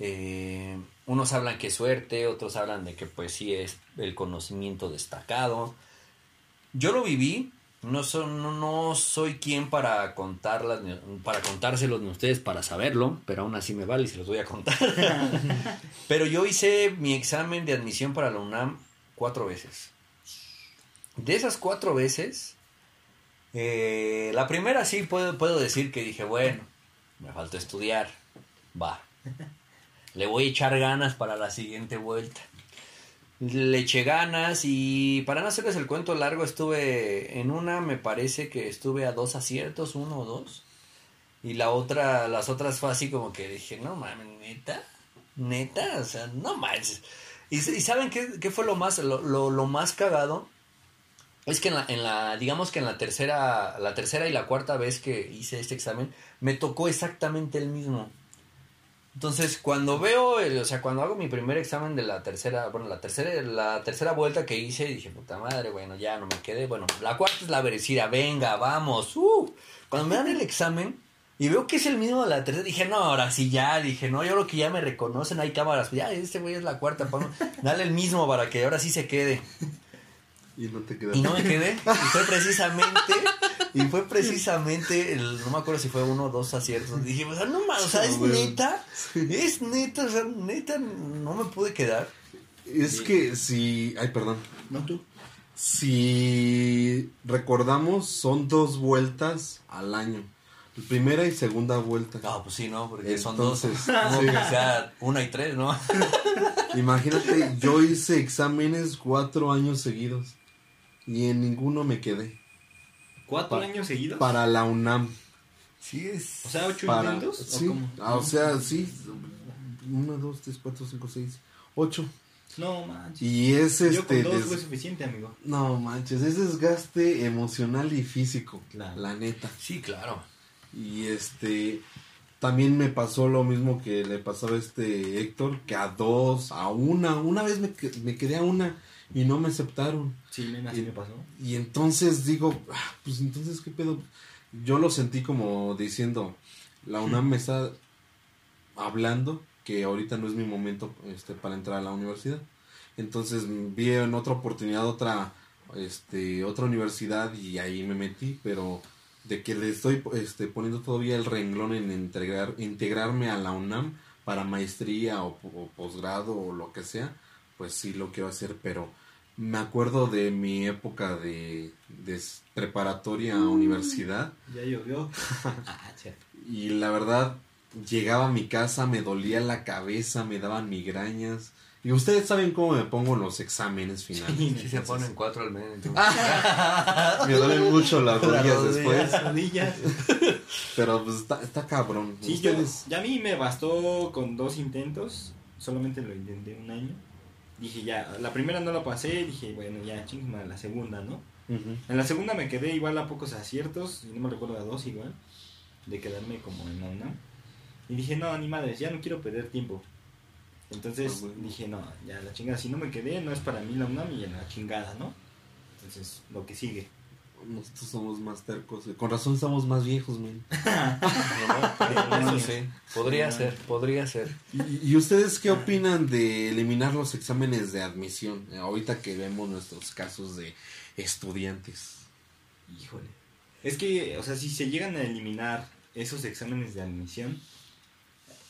Eh, unos hablan que suerte, otros hablan de que pues sí es el conocimiento destacado. Yo lo viví, no, so- no, no soy quien para contarlas, para contárselos ni ustedes para saberlo, pero aún así me vale y se los voy a contar. Pero yo hice mi examen de admisión para la UNAM cuatro veces. De esas cuatro veces, eh, la primera sí puedo, puedo decir que dije, bueno, me falta estudiar, va. Le voy a echar ganas para la siguiente vuelta. Le eché ganas y para no hacerles el cuento largo, estuve en una, me parece que estuve a dos aciertos, uno o dos. Y la otra, las otras fue así como que dije, no mames, neta, neta, o sea, no manches. Y, y saben qué, qué fue lo más, lo, lo- lo más cagado, es que en la, en la, digamos que en la tercera, la tercera y la cuarta vez que hice este examen, me tocó exactamente el mismo. Entonces, cuando veo, el- o sea, cuando hago mi primer examen de la tercera, bueno, la tercera, la tercera vuelta que hice, dije, puta madre, bueno, ya no me quedé. Bueno, la cuarta es la verecida, venga, vamos. Uh. Cuando me dan el examen y veo que es el mismo de la tercera, dije, no, ahora sí ya, dije, no, yo creo que ya me reconocen, hay cámaras, ya, este güey es la cuarta, vamos, dale el mismo para que ahora sí se quede. Y no te quedas. Y no me quedé. Y fue precisamente. Y fue precisamente. El, no me acuerdo si fue uno o dos aciertos. Dije, o sea, no mames, o sea, es neta. Es neta, o sea, neta, no me pude quedar. Es que si. Ay, perdón. ¿No tú? Si recordamos, son dos vueltas al año. Primera y segunda vuelta. No, pues sí, ¿no? Porque son dos. Entonces, No, sí. que sea una y tres, ¿no? Imagínate, yo hice exámenes cuatro años seguidos y en ninguno me quedé. ¿Cuatro Pa- años seguidos? Para la UNAM. Sí, es. O sea, ocho Para, intentos. ¿o sí, cómo? ah, o sea, sí. Uno, dos, tres, cuatro, cinco, seis, ocho. No manches. Y es Yo con este. dos des- fue suficiente, amigo. No manches, es desgaste emocional y físico. Claro. La neta. Sí, claro. Y este. también me pasó lo mismo que le pasaba a este Héctor, que a dos, a una, una vez me, me quedé a una y no me aceptaron. Sí, nena, así me pasó. Y entonces digo, ah, pues entonces, ¿qué pedo? Yo lo sentí como diciendo, la UNAM me está hablando que ahorita no es mi momento este, para entrar a la universidad. Entonces vi en otra oportunidad otra, este, otra universidad y ahí me metí, pero de que le estoy este, poniendo todavía el renglón en integrar, integrarme a la UNAM para maestría o, o posgrado o lo que sea, pues sí lo quiero hacer, pero me acuerdo de mi época de, de preparatoria a universidad Ya llovió. ah, y la verdad llegaba a mi casa, me dolía la cabeza, me daban migrañas. Y ustedes saben cómo me pongo en los exámenes finales. Sí, se ponen cuatro al medio. Me duelen mucho las Las rodillas rodillas. después. Rodillas. Pero pues está, está cabrón. Sí, yo, ya a mí me bastó con dos intentos. Solamente lo intenté un año. Dije ya, la primera no la pasé. Dije, bueno, ya chingma la segunda, ¿no? En la segunda me quedé igual a pocos aciertos. Y no me recuerdo a dos igual. De quedarme como en la UNAM. Y dije, no, ni madres, ya no quiero perder tiempo. Entonces Ah, bueno. dije, no, ya la chingada. Si no me quedé, no es para mí la UNAM y en la chingada, ¿no? Entonces, lo que sigue. Nosotros somos más tercos. Con razón estamos más viejos, man. Eso sí, podría ser, podría ser. ¿Y, y ustedes qué opinan de eliminar los exámenes de admisión? Eh, Ahorita que vemos nuestros casos de estudiantes. Híjole. Es que, o sea, si se llegan a eliminar esos exámenes de admisión,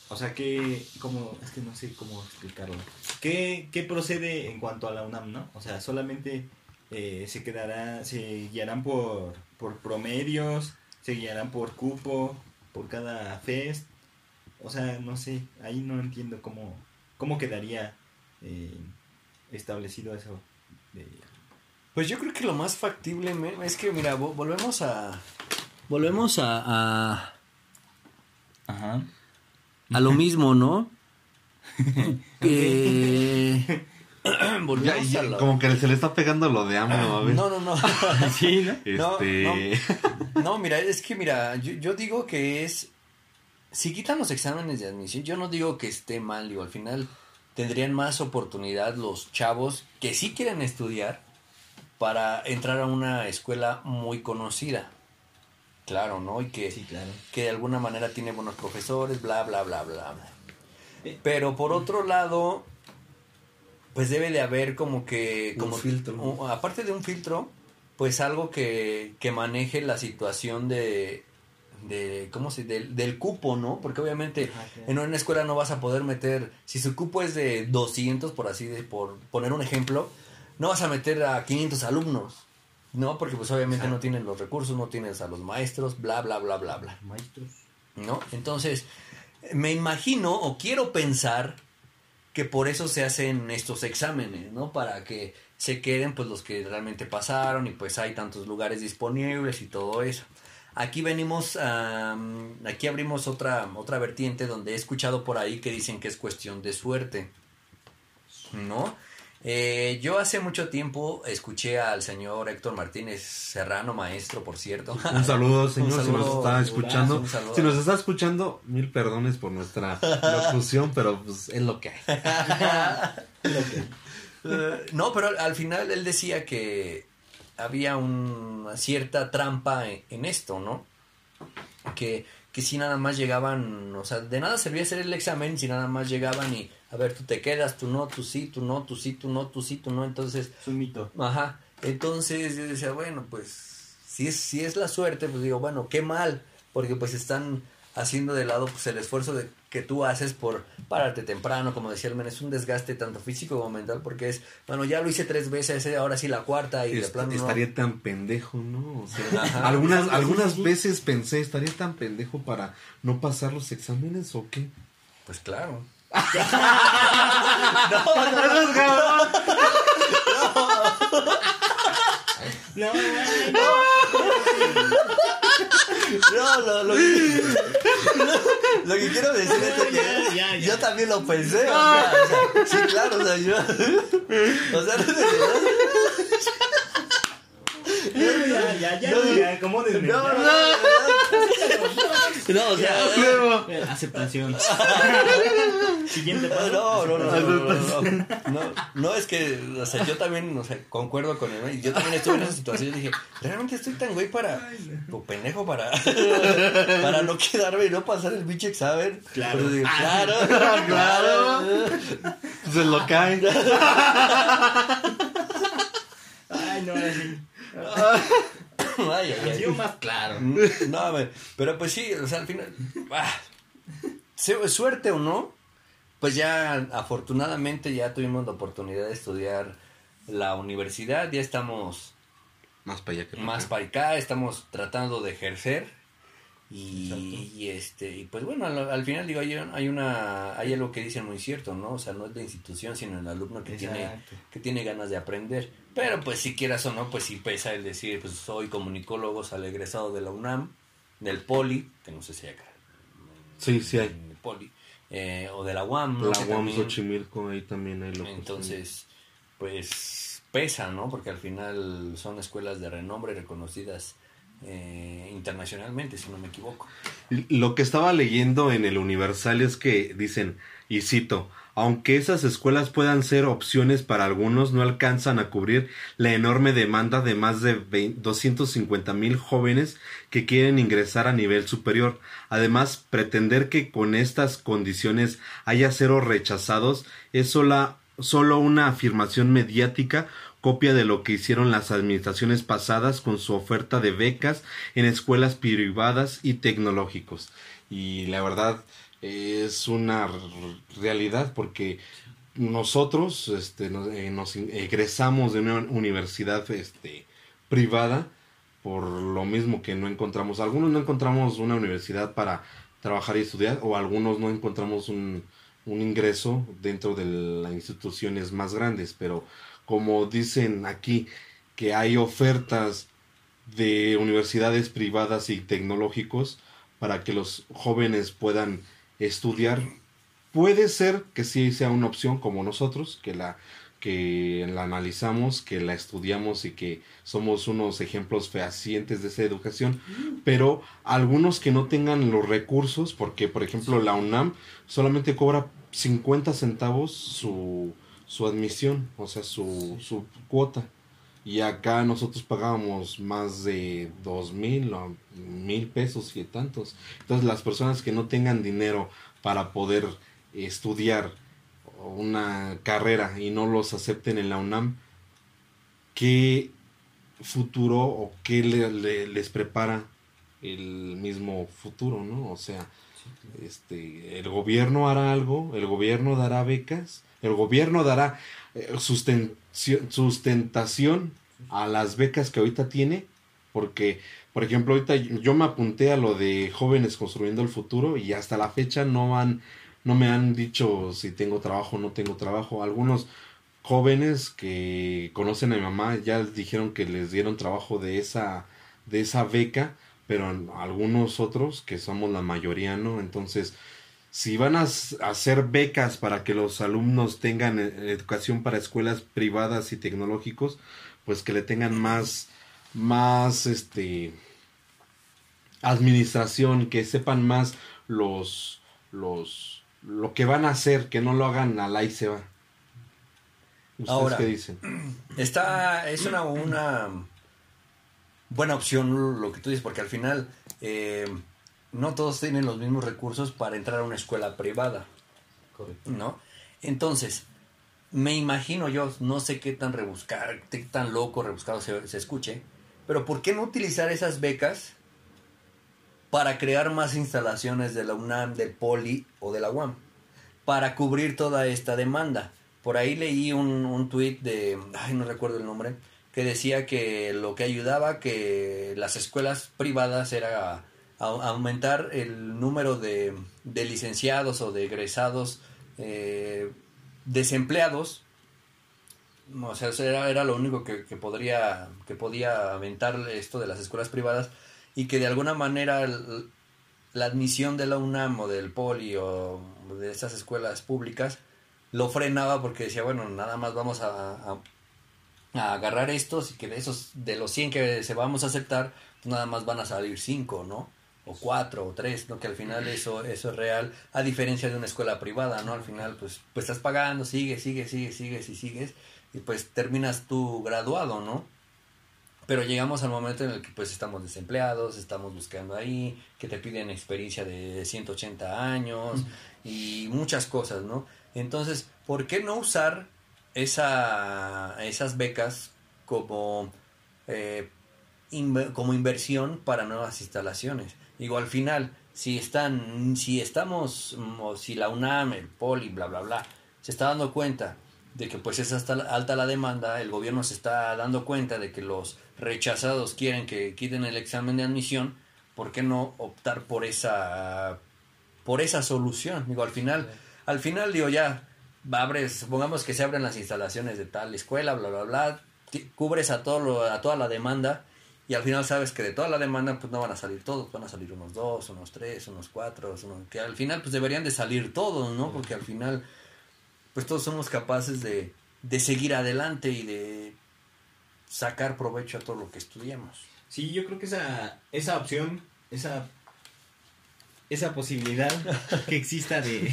o sea, que, como, es que no sé cómo explicarlo. ¿Qué, qué procede en cuanto a la UNAM, no? O sea, solamente eh, se quedará, se guiarán por, por promedios, se guiarán por cupo, por cada fest. O sea, no sé, ahí no entiendo cómo, cómo quedaría eh, establecido eso. de- Pues yo creo que lo más factible es que, mira, vo- volvemos a... Volvemos a... a, Ajá. a lo mismo, ¿no? que... volvemos Ya, ya, a lo- como que se le está pegando lo de AMLO, a ver. No, no, no. Sí, ¿no? Este... No, mira, es que mira, yo, yo digo que es. Si quitan los exámenes de admisión, yo no digo que esté mal, digo, al final tendrían más oportunidad los chavos que sí quieren estudiar para entrar a una escuela muy conocida. Claro, ¿no? Y que, Sí, claro. que de alguna manera tiene buenos profesores, bla, bla, bla, bla, bla. Eh. Pero por otro lado, pues debe de haber como que... Un Como filtro. un- aparte de un filtro, pues algo que, que maneje la situación de... de ¿Cómo se del, del cupo, ¿no? Porque obviamente claro. en una escuela no vas a poder meter... Si su cupo es de 200, por así de... por poner un ejemplo, no vas a meter a 500 alumnos. No, porque pues obviamente no tienen los recursos, no tienes a los maestros, bla, bla, bla, bla, bla. Maestros. ¿no? Entonces, me imagino o quiero pensar que por eso se hacen estos exámenes, ¿no? Para que se queden pues los que realmente pasaron y pues hay tantos lugares disponibles y todo eso. Aquí venimos, am, aquí abrimos otra, otra vertiente donde he escuchado por ahí que dicen que es cuestión de suerte, ¿no? Eh, yo hace mucho tiempo escuché al señor Héctor Martínez Serrano, maestro, por cierto. Un saludo, señor, Un si nos está escuchando. saludo. Si nos está escuchando, mil perdones por nuestra locución, pero pues es lo que hay. Eh, no, pero al, al final él decía que había una cierta trampa en, en esto, ¿no? Que, que si nada más llegaban, o sea, de nada servía hacer el examen si nada más llegaban y, a ver, tú te quedas, tú no, tú sí, tú no, tú sí, tú no, tú sí, tú no, entonces, Es un mito. ajá, entonces yo decía, bueno, pues, si es, si es la suerte, pues digo, bueno, qué mal, porque pues están haciendo de lado pues el esfuerzo de, que tú haces por pararte temprano, como decía el men, es un desgaste tanto físico como mental, porque es, bueno, ya lo hice tres veces, eh, ahora sí la cuarta y de Est- plano no. estaría tan pendejo, ¿no? O sea, algunas, algunas veces pensé, ¿estaría tan pendejo para no pasar los exámenes o qué? Pues claro. No, No, no, lo que, lo que quiero decir es que ya, ya, ya. yo también lo pensé, o sea, o sea, sí, claro, o sea, yo, o sea, ya, ya, ya, No, ya, ¿cómo no, no, No, No, o sea, eh, aceptación. Siguiente paso. No, no, no, no, no. es que, o sea, yo también, o sea, concuerdo con él. Yo también estuve en esa situación y dije, realmente estoy tan güey para, o pendejo para, para no quedarme y no pasar el pinche examen. Claro. Ah, claro, claro. Se lo caen. Ay, no, así. Ay, más claro. No, a ver, pero pues sí, o sea, al final, ah, suerte o no, pues ya afortunadamente ya tuvimos la oportunidad de estudiar la universidad, ya estamos Más para allá que para más acá. para acá, estamos tratando de ejercer y, y, este y pues bueno, al, al final digo hay, hay una hay algo que dicen muy cierto, ¿no? O sea, no es la institución, sino el alumno que tiene que tiene ganas de aprender. Pero pues si quieras o no, pues sí pesa el decir, pues soy comunicólogo, sale egresado de la UNAM, del Poli, que no sé si hay acá. Sí, sí hay. en el Poli, eh, o de la UAM, ¿no? La UAM también- Xochimilco, ahí también hay locos. Entonces, pues pesa, ¿no? Porque al final son escuelas de renombre reconocidas eh, internacionalmente, si no me equivoco. Lo que estaba leyendo en el Universal es que dicen, y cito, aunque esas escuelas puedan ser opciones para algunos, no alcanzan a cubrir la enorme demanda de más de 250 mil jóvenes que quieren ingresar a nivel superior. Además, pretender que con estas condiciones haya cero rechazados es sola, solo una afirmación mediática copia de lo que hicieron las administraciones pasadas con su oferta de becas en escuelas privadas y tecnológicos. Y la verdad es una realidad porque nosotros este, nos, eh, egresamos de una universidad este, privada por lo mismo que no encontramos, algunos no encontramos una universidad para trabajar y estudiar o algunos no encontramos un, un ingreso dentro de las instituciones más grandes, pero como dicen aquí que hay ofertas de universidades privadas y tecnológicos para que los jóvenes puedan estudiar. Puede ser que sí sea una opción como nosotros, que la que la analizamos, que la estudiamos y que somos unos ejemplos fehacientes de esa educación, pero algunos que no tengan los recursos, porque por ejemplo la UNAM solamente cobra 50 centavos su, su admisión, o sea, su, su cuota. Y acá nosotros pagábamos más de dos mil o mil pesos y tantos. Entonces las personas que no tengan dinero para poder estudiar una carrera y no los acepten en la UNAM, ¿qué futuro o qué le- le- les prepara el mismo futuro, no? O sea, este, el gobierno hará algo, el gobierno dará becas, el gobierno dará eh, sustentación a las becas que ahorita tiene, porque, por ejemplo, ahorita yo me apunté a lo de jóvenes construyendo el futuro y hasta la fecha no no me han dicho si tengo trabajo o no tengo trabajo. Algunos jóvenes que conocen a mi mamá ya dijeron que les dieron trabajo de esa, de esa beca, pero algunos otros, que somos la mayoría, ¿no? Entonces, si van a hacer becas para que los alumnos tengan eh, educación para escuelas privadas y tecnológicos, pues que le tengan más, más, este, administración, que sepan más los, los, lo que van a hacer, que no lo hagan al ahí se va. ¿Ustedes Ahora. qué dicen? Está, es una, una buena opción lo que tú dices, porque al final eh, no todos tienen los mismos recursos para entrar a una escuela privada, Correcto. ¿no? Entonces, me imagino yo, no sé qué tan rebuscar, qué tan loco, rebuscado se, se escuche, pero ¿por qué no utilizar esas becas para crear más instalaciones de la UNAM, del Poli o de la UAM? Para cubrir toda esta demanda. Por ahí leí un, un tuit de, ay, no recuerdo el nombre, que decía que lo que ayudaba que las escuelas privadas era a- aumentar el número de, de licenciados o de egresados eh, desempleados. O sea, era, era lo único que, que podría, que podía aventar esto de las escuelas privadas y que de alguna manera la admisión de la UNAM o del Poli o de estas escuelas públicas lo frenaba porque decía, bueno, nada más vamos a- a agarrar estos y que de esos, de los 100 que se vamos a aceptar, pues nada más van a salir 5, ¿no? o cuatro o tres, ¿no? Que al final eso, eso es real, a diferencia de una escuela privada, ¿no? Al final, pues, pues estás pagando, sigues, sigues, sigues, sigues y sigues, y pues terminas tú graduado, ¿no? Pero llegamos al momento en el que pues estamos desempleados, estamos buscando ahí, que te piden experiencia de 180 años y muchas cosas, ¿no? Entonces, ¿por qué no usar esa, esas becas como, eh, como inversión para nuevas instalaciones? Digo, al final, si están, si estamos, o si la UNAM, el POLI, bla, bla, bla, se está dando cuenta de que pues es hasta alta la demanda, el gobierno se está dando cuenta de que los rechazados quieren que quiten el examen de admisión, ¿por qué no optar por esa por esa solución? Digo, al final, al final digo ya abres, supongamos que se abren las instalaciones de tal escuela, bla bla bla, cubres a todo lo- a toda la demanda y al final sabes que de toda la demanda pues no van a salir todos, van a salir unos dos, unos tres, unos cuatro, unos- que al final pues deberían de salir todos, ¿no? Porque al final pues todos somos capaces de, de seguir adelante y de sacar provecho a todo lo que estudiamos. Sí, yo creo que esa, esa opción, esa, esa posibilidad que exista de,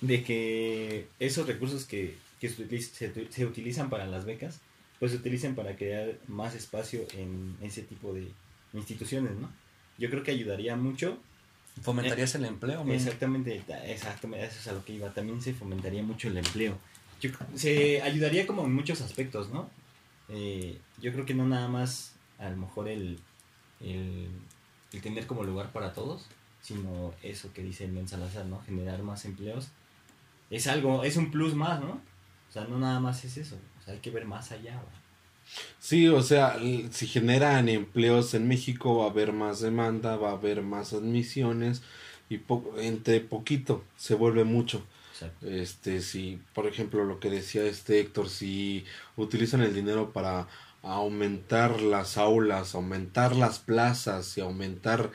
de que esos recursos que, que se, utilizan para las becas, pues se utilicen para crear más espacio en ese tipo de instituciones, ¿no? Yo creo que ayudaría mucho. ¿Fomentarías el empleo? Exactamente, ta- exactamente, eso es a lo que iba. También se fomentaría mucho el empleo. Yo se ayudaría como en muchos aspectos, ¿no? Eh, yo creo que no nada más a lo mejor el, el, el tener como lugar para todos, sino eso que dice el Men Salazar, ¿no? Generar más empleos. Es algo, es un plus más, ¿no? O sea, no nada más es eso. O sea, hay que ver más allá. Sí, o sea, si generan empleos en México va a haber más demanda, va a haber más admisiones y po- entre poquito se vuelve mucho. Exacto. Este, si, por ejemplo, lo que decía este Héctor, si utilizan el dinero para aumentar las aulas, aumentar las plazas y aumentar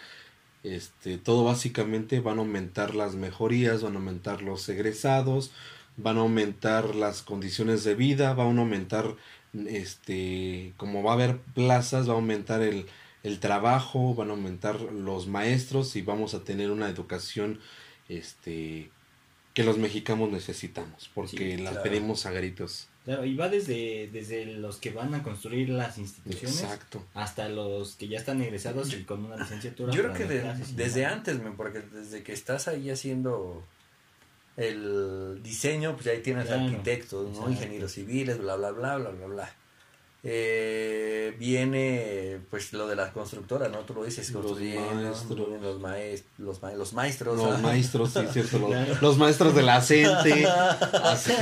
este todo básicamente van a aumentar las mejorías, van a aumentar los egresados, van a aumentar las condiciones de vida, van a aumentar este como va a haber plazas, va a aumentar el, el trabajo, van a aumentar los maestros y vamos a tener una educación este que los mexicanos necesitamos porque Sí, la pedimos a gritos. Claro, y va desde, desde los que van a construir las instituciones Exacto. hasta los que ya están egresados y con una licenciatura. Yo creo que de- desde demás. antes, porque desde que estás ahí haciendo el diseño, pues ahí tienes Claro, arquitectos, ¿no? ingenieros civiles, bla, bla, bla, bla, bla, bla. Eh, viene pues lo de las constructoras, ¿no? Tú lo dices, Los maestros. los, maes- los, ma- los maestros. Los maestros, sí, cierto. Los, Claro. los maestros de la hacer,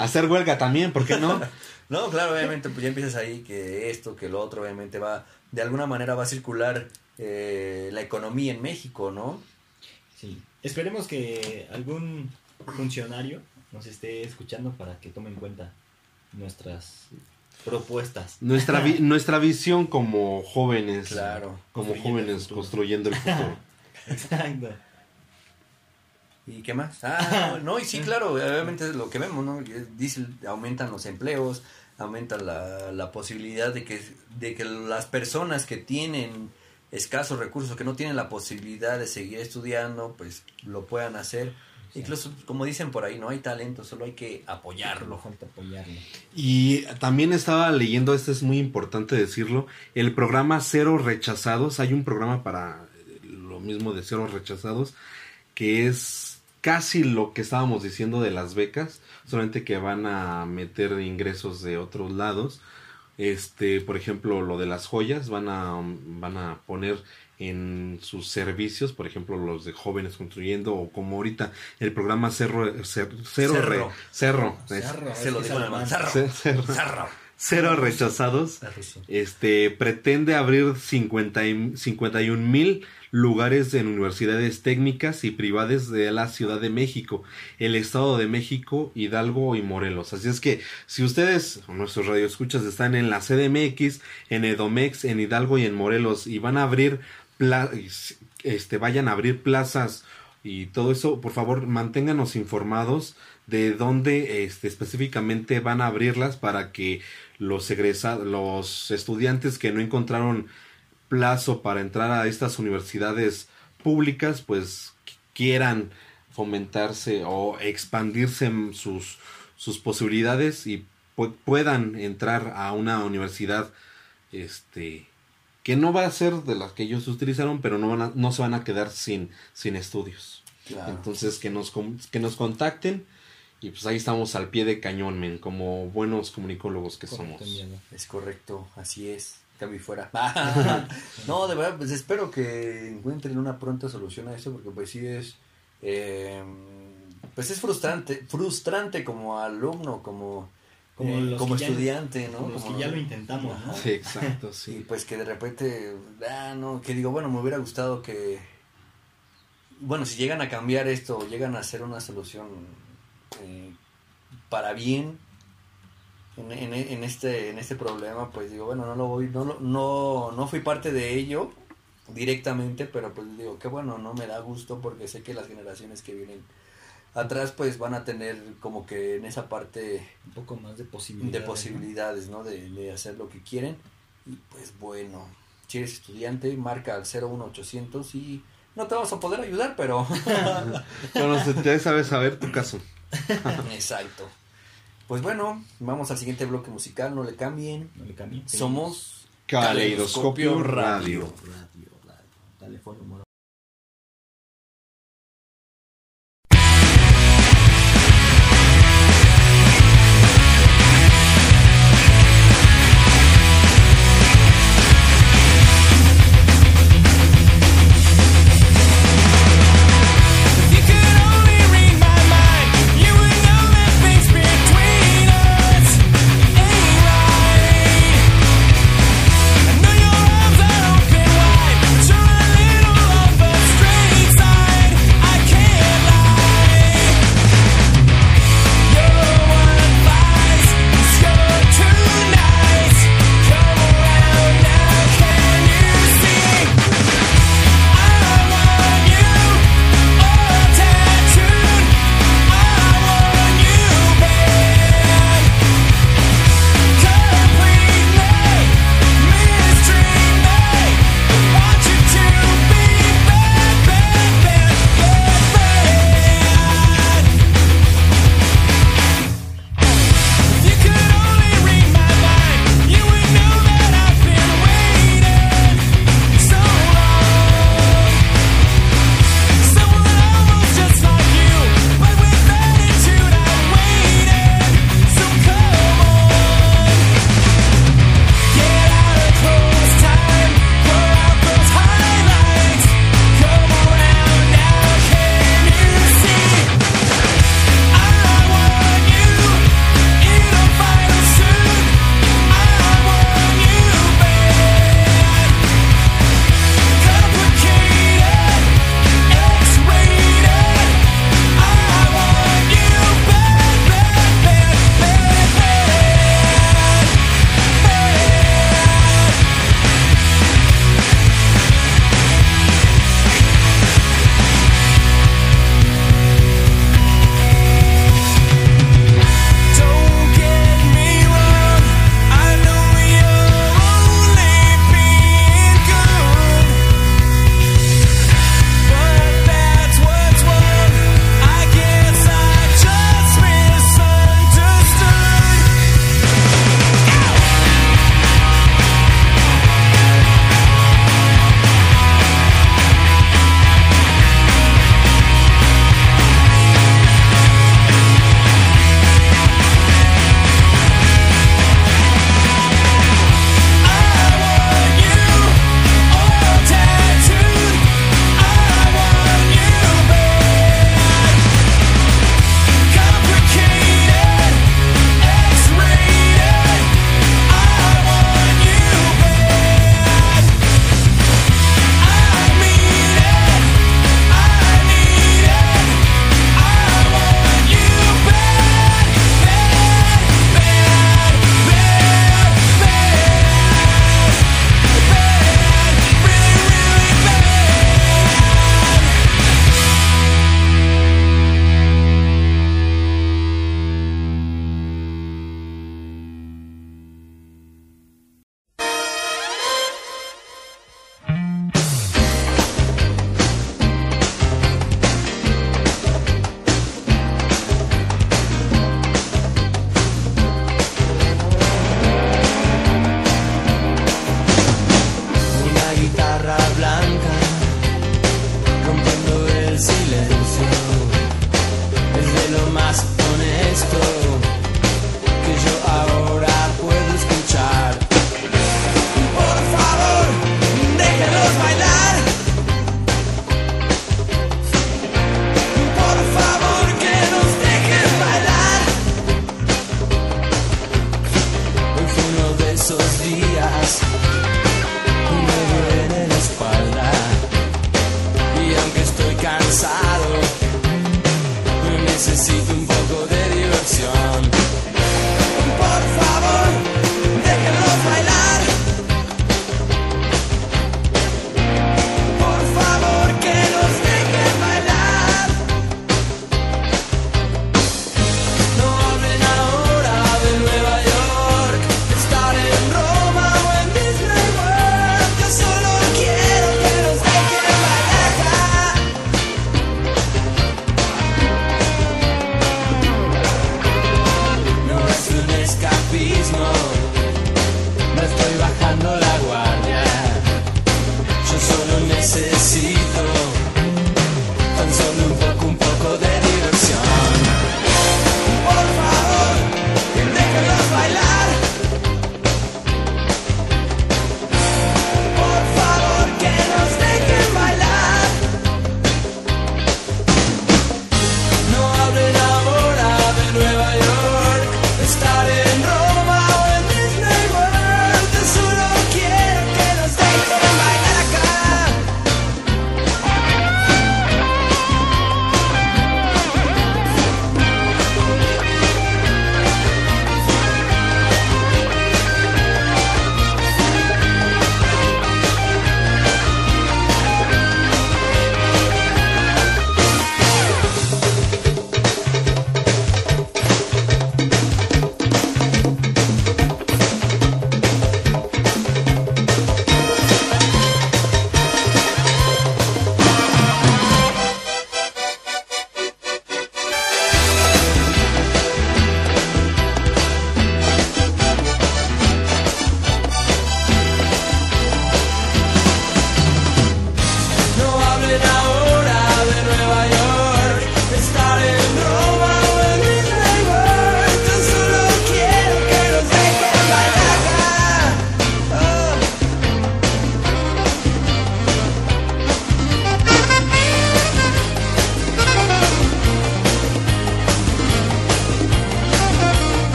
hacer huelga también, ¿por qué no? No, claro, obviamente, pues ya empiezas ahí que esto, que lo otro, obviamente va, de alguna manera va a circular eh, la economía en México, ¿no? Sí. Esperemos que algún funcionario nos esté escuchando para que tome en cuenta nuestras propuestas. Nuestra, vi- nuestra visión como jóvenes. Claro. Como Construyendo el jóvenes futuro. construyendo el futuro. Exacto. ¿Y qué más? Ah, no, no, y sí, claro, obviamente es lo que vemos, ¿no? Dice, aumentan los empleos, aumenta la, la posibilidad de que, de que las personas que tienen escasos recursos, que no tienen la posibilidad de seguir estudiando, pues lo puedan hacer. Incluso, como dicen por ahí, no hay talento, solo hay que Lo apoyarlo. falta apoyarlo. Y también estaba leyendo, esto es muy importante decirlo, el programa Cero Rechazados. Hay un programa para eh, lo mismo de Cero Rechazados, que es casi lo que estábamos diciendo de las becas, solamente que van a meter ingresos de otros lados. Este, por ejemplo, lo de las joyas van a, van a poner en sus servicios, por ejemplo, los de jóvenes construyendo, o como ahorita el programa Cerro, Cer- Cero, Cerro. Re- Cerro, es- Cerro, Se lo. Cerro. Ce- Cerro. Cerro. Cero rechazados. Cerro. Este pretende abrir 50 y- 51 mil lugares en universidades técnicas y privadas de la Ciudad de México, el Estado de México, Hidalgo y Morelos. Así es que si ustedes, o nuestros radioescuchas, están en la CDMX, en Edomex, en Hidalgo y en Morelos y van a abrir, este, vayan a abrir plazas y todo eso, por favor, manténganos informados de dónde este, específicamente van a abrirlas para que los egresados, los estudiantes que no encontraron plazo para entrar a estas universidades públicas pues qu- quieran fomentarse o expandirse sus, sus posibilidades y pu- puedan entrar a una universidad este que no va a ser de las que ellos utilizaron pero no, van a- no se van a quedar sin, sin estudios Claro. entonces que nos, que nos contacten y pues ahí estamos al pie de cañón, men, como buenos comunicólogos que somos. Es correcto, así es. Cambio y fuera. no, de verdad, pues espero que encuentren una pronta solución a eso, porque pues sí es, eh, pues es frustrante, frustrante como alumno, como, Como eh, como ya- estudiante, ¿no? como los que ya lo intentamos, ¿no? Sí, exacto, Y sí. pues que de repente, ah, no, que digo, bueno, me hubiera gustado que, bueno, si llegan a cambiar esto, llegan a hacer una solución eh, para bien en, en- en este en este problema, pues digo, bueno, no lo voy, no, lo- no, no fui parte de ello directamente, pero pues digo, qué bueno, no me da gusto porque sé que las generaciones que vienen atrás pues van a tener como que en esa parte Un poco más de posibilidades. de posibilidades, ¿no? De, de hacer lo que quieren. Y pues bueno, si eres estudiante, marca al 01800 y no te vamos a poder ayudar, pero... Bueno, se- ya sabes saber tu caso. Exacto. Pues bueno, vamos al siguiente bloque musical, no le cambien. No le cambien. Somos Caleidoscopio Radio. Radio, radio. Dale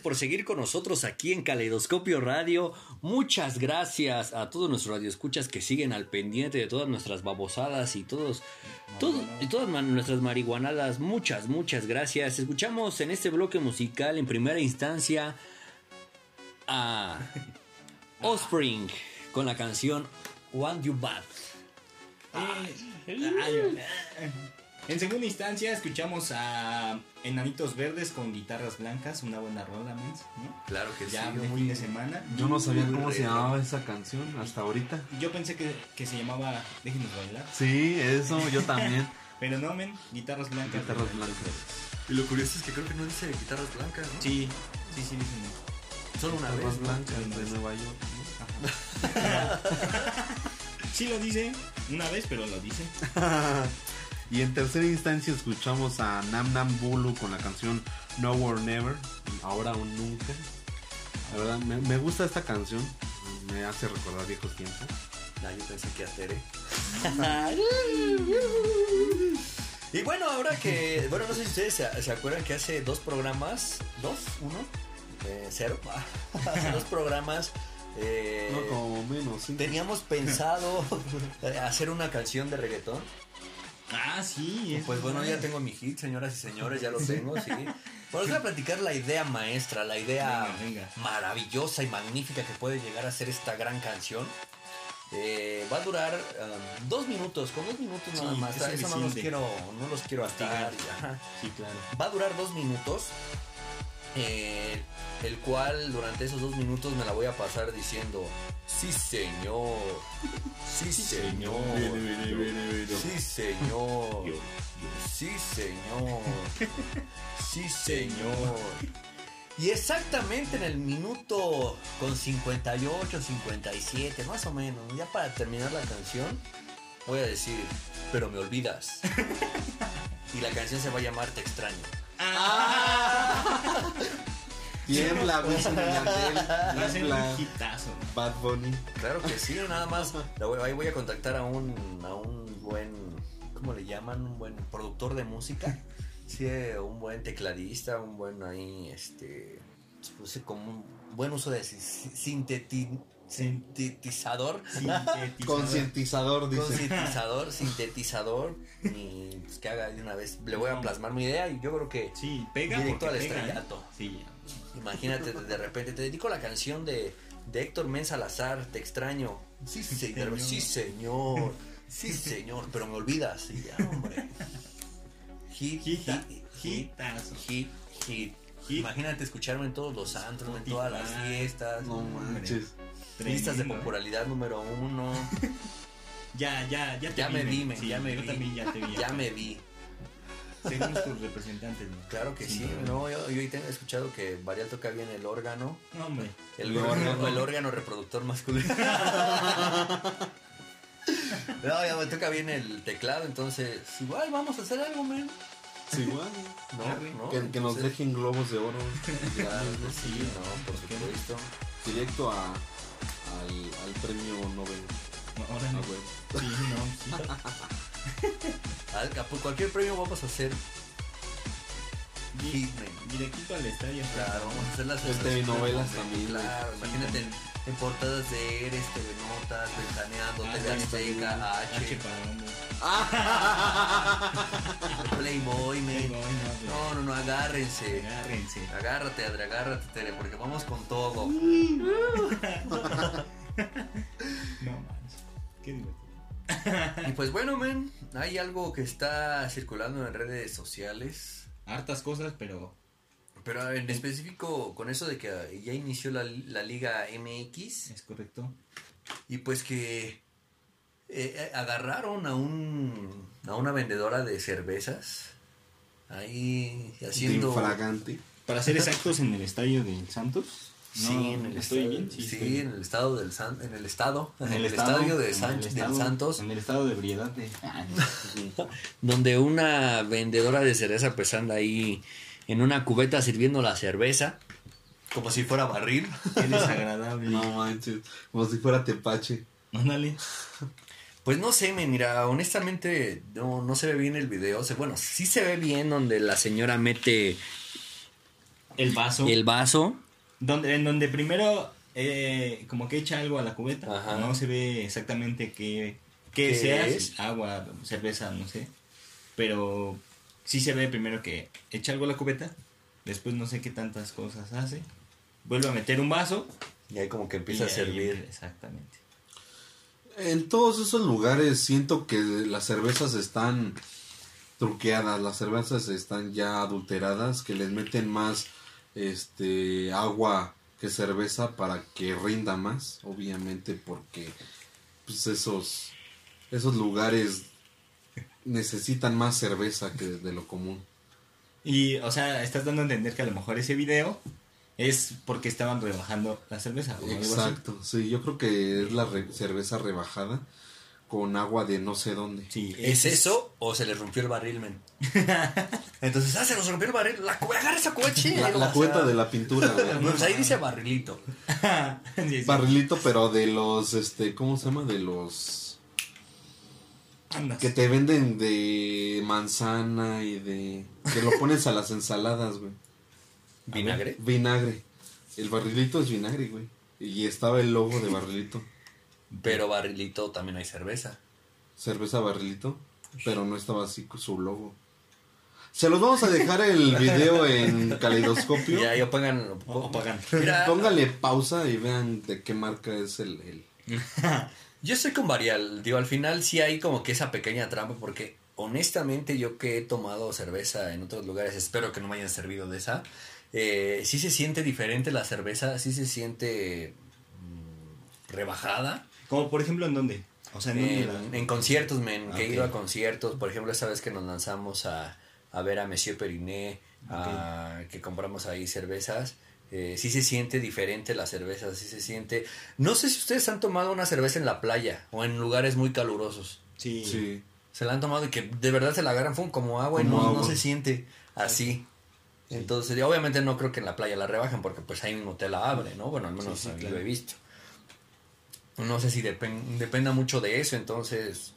por seguir con nosotros aquí en Caleidoscopio Radio. Muchas gracias a todos nuestros radioescuchas que siguen al pendiente de todas nuestras babosadas y todos, todo- y todas nuestras marihuanadas. Muchas, muchas gracias. Escuchamos en este bloque musical en primera instancia a Offspring con la canción Want You Bad. Eh, ay, ay. En segunda instancia escuchamos a Enanitos Verdes con guitarras blancas, una buena rola, mens, ¿no? Claro que Ya sí. de fin de semana. Yo no sabía cómo se llamaba esa canción hasta ahorita. Yo pensé que, que se llamaba Déjenos bailar, Sí, eso, yo también. pero no, men, guitarras blancas. Guitarras blancas. Verdes. Y lo curioso es que creo que no dice guitarras blancas, ¿no? Sí, sí, sí, dicen. Solo una vez. Guitarras ¿no? blancas de Nueva York. Sí lo dice, una vez, pero lo dice. y en tercera instancia escuchamos a Nam Nam Bulu con la canción No or Never, ahora o nunca. La verdad, me, me gusta esta canción, me hace recordar viejos tiempos. Ah, yo pensé que a Tere. y bueno, ahora que. Bueno, no sé si ustedes se, se acuerdan que hace dos programas. ¿Dos? ¿Uno? Eh, cero. hace dos programas. eh, No, como menos, sí. Teníamos pensado hacer una canción de reggaetón. Ah, sí. es Pues bueno, ya tengo mi hit, señoras y señores, ya lo tengo, sí. Bueno, les voy a platicar la idea maestra, la idea Venga, venga. maravillosa y magnífica que puede llegar a ser esta gran canción. Eh, va a durar um, dos minutos, con dos minutos nada más. es Eso no los quiero, no los quiero ajá. Sí, claro. Va a durar dos minutos. Eh, el cual durante esos dos minutos me la voy a pasar diciendo Sí señor. Sí señor Sí señor. Sí señor. Sí señor. Y exactamente en el minuto con 58, 57, más o menos, ya para terminar la canción, voy a decir, pero me olvidas. Y la canción se va a llamar Te extraño. Tiembla, Wisin y Yandel, Va un hitazo. Bad Bunny. Claro que sí, nada más. Ahí voy a contactar a un, a un buen, ¿cómo le llaman? Un buen productor de música. Sí, eh, un buen tecladista, un buen ahí, este, sí, como un buen uso de si- sinteti- sintetizador. Sintetizador. Concientizador, dice. Sintetizador, sintetizador. Y pues que haga de una vez. Le voy a plasmar mi idea y yo creo que Sí, pega Directo al pega, ¿eh? estrellato. Sí. Imagínate de repente, te dedico la canción de, de Héctor Men Salazar, te extraño. Sí, señor, señor. sí, señor, sí, señor, pero me olvidas. Y ya, hombre. Hit, hit, Hita- hit, hit, hit. Hit. Imagínate escucharme en todos los antros, en todas las fiestas. No manches. Listas de popularidad número uno. Ya, ya, ya te Ya me vi, Sí, ya me yo vi. también ya te vi. Ya me vi. Seremos tus representantes, ¿no? Claro que sí, no, yo, yo tengo escuchado que Varial toca bien el órgano. No, hombre. El, El órgano, órgano. el órgano reproductor masculino. no, ya me toca bien el teclado, entonces igual vamos a hacer algo, men. Sí, igual. No, Arre. no, Que, que nos dejen globos de oro. Claro que sí, no, por supuesto. Directo a, al, al premio Nobel. Ahora Ah, no. güey. Sí, no, sí. Por cualquier premio vamos a hacer Di- Hitman. Directito al estadio. Claro, vamos a hacer las telenovelas hombre, también, Claro, imagínate en, portadas de Eres, TV Notas, Ventaneando, Ah, TV Azteca, H H. Playboy, men. Playboy, no, No, no, no, agárrense. Agárrense. Agárrate, Adri, agárrate, Tere, porque vamos con todo. No manches. Qué divertido. Y pues bueno, men, hay algo que está circulando en redes sociales. Hartas cosas, pero. Pero en específico con eso de que ya inició la, la Liga MX Es correcto. y pues que eh, eh, agarraron a un a una vendedora de cervezas ahí haciendo Infragante. Para ser exactos, en el estadio del Santos. Sí, en el estoy estadio, bien. sí, estoy bien. en el estado del San, en el estado, en, el, estado- estadio de San- el del estado- Santos, En el estado de ebriedad de. donde una vendedora de cerveza pues anda ahí en una cubeta sirviendo la cerveza, como si fuera barril. Qué desagradable. No manches. Como si fuera tepache. Ándale. Pues no sé, me mira, honestamente no, no se ve bien el video. O sea, bueno, sí se ve bien donde la señora mete El vaso. El vaso. Donde, en donde primero eh, como que echa algo a la cubeta. Ajá. No se ve exactamente qué, qué, ¿Qué sea. es? Agua, cerveza, no sé. Pero sí se ve primero que echa algo a la cubeta. Después no sé qué tantas cosas hace. Vuelve a meter un vaso. Y ahí como que empieza a ahí- servir. Exactamente. En todos esos lugares siento que las cervezas están truqueadas, las cervezas están ya adulteradas, que les meten más este agua que cerveza para que rinda más, obviamente porque pues esos esos lugares necesitan más cerveza que de lo común. Y, o sea, estás dando a entender que a lo mejor ese video es porque estaban rebajando la cerveza. o algo así. Exacto, sí, yo creo que es la re- cerveza rebajada con agua de no sé dónde. Sí, ¿Es eso o se le rompió el barril, men? Entonces, ah, se nos rompió el barril. La agarra esa coche. La, la cuenta de la pintura. Pues ahí dice barrilito. Sí, sí. barrilito, pero de los, este, ¿cómo se llama? De los Andas. que te venden de manzana y de que lo pones a las ensaladas, güey. ¿Vinagre? Vinagre. El barrilito es vinagre, güey. Y estaba el logo de barrilito. Pero barrilito también hay cerveza. Cerveza barrilito, pero no estaba así su logo. Se los vamos a dejar el video en caleidoscopio. Ya, ya pongan. Mira, Póngale pausa y vean de qué marca es el, el- Yo estoy con Varial. Digo, al final sí hay como que esa pequeña trampa porque honestamente yo que he tomado cerveza en otros lugares, espero que no me hayan servido de esa. Eh, sí se siente diferente la cerveza, sí se siente mm, rebajada. Como por ejemplo, ¿en dónde? O sea, ¿en dónde En, la- en conciertos, men, que he Ok. ido a conciertos. Por ejemplo, esa vez que nos lanzamos a, a ver a Monsieur Periné, a- que compramos ahí cervezas. Eh, sí se siente diferente la cerveza, sí se siente... No sé si ustedes han tomado una cerveza en la playa o en lugares muy calurosos. Sí. Sí. Se la han tomado y que de verdad se la agarran como agua y no, agua. no se siente así. Entonces, obviamente no creo que en la playa la rebajen porque pues ahí mismo te la abre, ¿no? Bueno, al menos Sí, claro. lo he visto. No sé si depen- dependa mucho de eso, entonces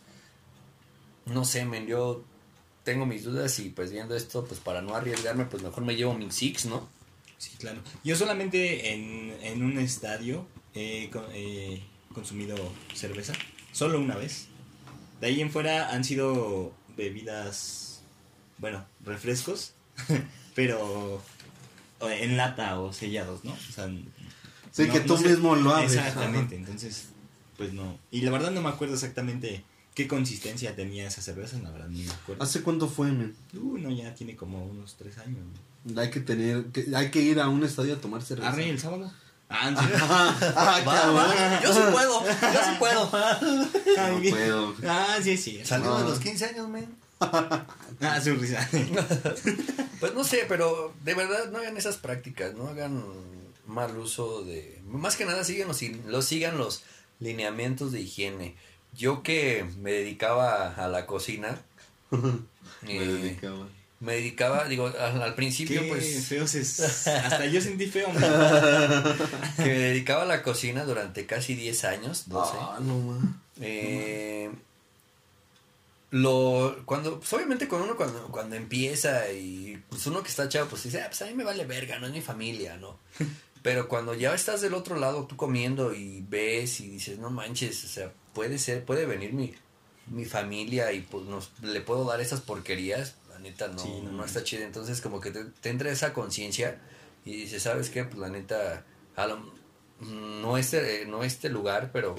no sé, men, yo tengo mis dudas y pues viendo esto, pues para no arriesgarme, pues mejor me llevo mi Six, ¿no? Sí, claro. Yo solamente en, en un estadio he co- he consumido cerveza. Solo una vez. De ahí en fuera han sido bebidas, bueno, refrescos, pero en lata o sellados, ¿no? O sea, Sí, que tú mismo lo abres. Exactamente, entonces, pues no. Y la verdad no me acuerdo exactamente qué consistencia tenía esa cerveza, la verdad ni me acuerdo. ¿Hace cuánto fue, men? Uh, no, ya tiene como unos tres años. ¿no? Hay que tener, que- hay que ir a un estadio a tomar cerveza. Arre, el sábado. Ah, ¿en serio? Ah, Va, cabrón. va, yo sí puedo, yo sí puedo. No puedo. Ah, sí, sí. Salió de los 15 años, men. Ah, su risa. Pues no sé, pero de verdad no hagan esas prácticas, no hagan mal uso de... Más que nada sigan los, los- sigan los lineamientos de higiene. Yo que me dedicaba a la cocina, Me eh, dedicaba. Me dedicaba, digo, al, al Qué principio pues... es. Hasta yo sentí feo, que me dedicaba a la cocina durante casi 10 años, 12. Ah, no, man. Eh, lo cuando pues obviamente con uno cuando, cuando empieza y pues uno que está chavo pues dice ah, pues a mí me vale verga no es mi familia no pero cuando ya estás del otro lado tú comiendo y ves y dices no manches o sea puede ser puede venir mi mi familia y pues nos le puedo dar esas porquerías la neta no Sí, no está chido entonces como que te, te entra esa conciencia y dices sabes qué pues la neta a lo- no este no este lugar pero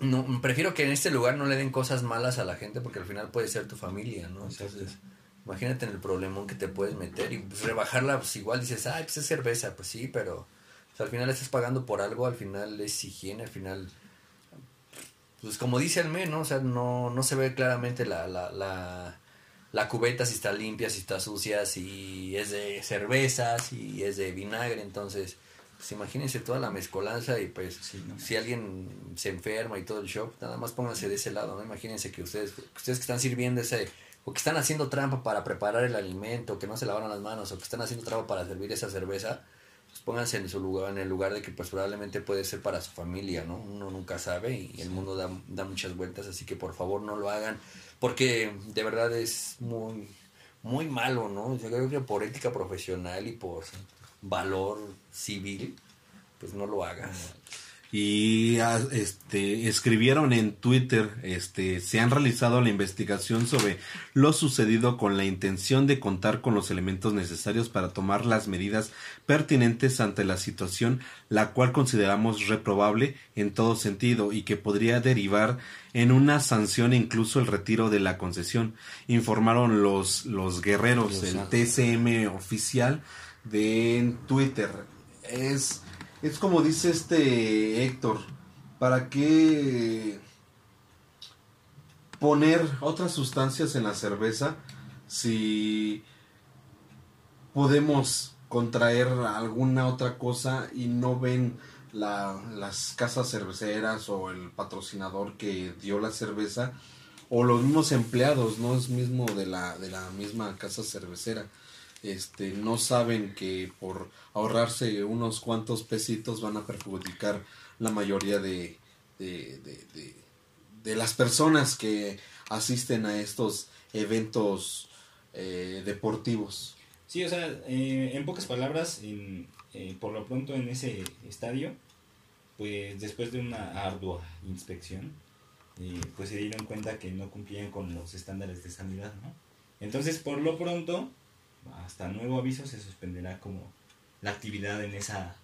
no, prefiero que en este lugar no le den cosas malas a la gente porque al final puede ser tu familia, ¿no? Entonces, imagínate en el problemón que te puedes meter y pues, rebajarla, pues igual dices, ay, pues es cerveza, pues sí, pero pues, al final estás pagando por algo, al final es higiene, al final, pues como dice el men, ¿no? O sea, no, no se ve claramente la, la, la, la cubeta si está limpia, si está sucia, si es de cerveza, si es de vinagre, entonces... Pues imagínense toda la mezcolanza y pues Sí, no. si alguien se enferma y todo el show, nada más pónganse de ese lado, ¿no? Imagínense que ustedes, que ustedes que están sirviendo ese, o que están haciendo trampa para preparar el alimento, que no se lavaron las manos, o que están haciendo trampa para servir esa cerveza, pónganse en su lugar, en el lugar de que pues probablemente puede ser para su familia, ¿no? Uno nunca sabe y el mundo da, da muchas vueltas, así que por favor no lo hagan, porque de verdad es muy, muy malo, ¿no? Yo creo que por ética profesional y por valor civil, pues no lo hagas. Y ah, este escribieron en Twitter, este se han realizado la investigación sobre lo sucedido con la intención de contar con los elementos necesarios para tomar las medidas pertinentes ante la situación, la cual consideramos reprobable en todo sentido y que podría derivar en una sanción e incluso el retiro de la concesión, informaron los los guerreros, el TCM oficial de Twitter. Es es como dice este Héctor, ¿para qué poner otras sustancias en la cerveza si podemos contraer alguna otra cosa y no ven la- las casas cerveceras o el patrocinador que dio la cerveza o los mismos empleados, no es mismo de la, de la misma casa cervecera? este, no saben que por ahorrarse unos cuantos pesitos van a perjudicar la mayoría de, de, de- de- las personas que asisten a estos eventos eh, deportivos. Sí, o sea, eh, en pocas palabras, eh, por lo pronto en ese estadio, pues después de una ardua inspección, pues se dieron cuenta que no cumplían con los estándares de sanidad, ¿no? Entonces, por lo pronto, hasta nuevo aviso, se suspenderá como la actividad en esa,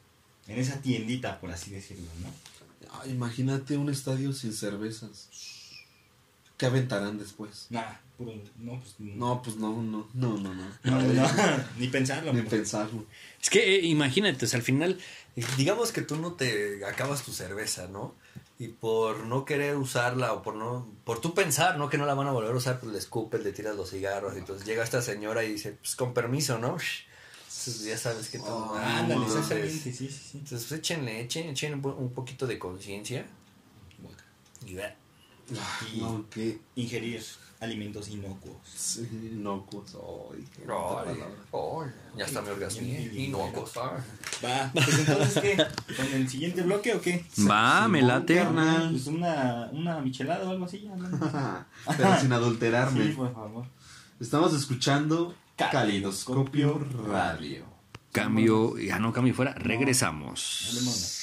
en esa tiendita, por así decirlo, ¿no? Ah, imagínate un estadio sin cervezas. ¿Qué aventarán después? Nah, puro, no, pues No, pues no, no, no, no, no. No, no, ni pensarlo. Ni pues. pensarlo. Es que eh, imagínate, o sea, al final, eh, digamos que tú no te acabas tu cerveza, ¿no? Y por no querer usarla o por no, por tú pensar, ¿no? Que no la van a volver a usar, pues le escupes, le tiras los cigarros. Y entonces llega esta señora y dice, pues con permiso, ¿no? Entonces ya sabes que tú. Ah, Ándale, no, exactamente, sí, sí, sí. Entonces pues, échenle, echen, echen un po- un poquito de conciencia. Y vea. Ah, Y No, qué ingerir alimentos inocuos. sí, inocuos. Ay, ay, ya está mi bien. acostar. Va, pues entonces, ¿qué? ¿Con el siguiente bloque o qué? Va, me late. carnal. Pues una, una michelada o algo así. ya, ¿no? Pero sin adulterarme. Sí, por favor. Estamos escuchando Calidoscopio Radio. Cambio, ya no cambio fuera, regresamos.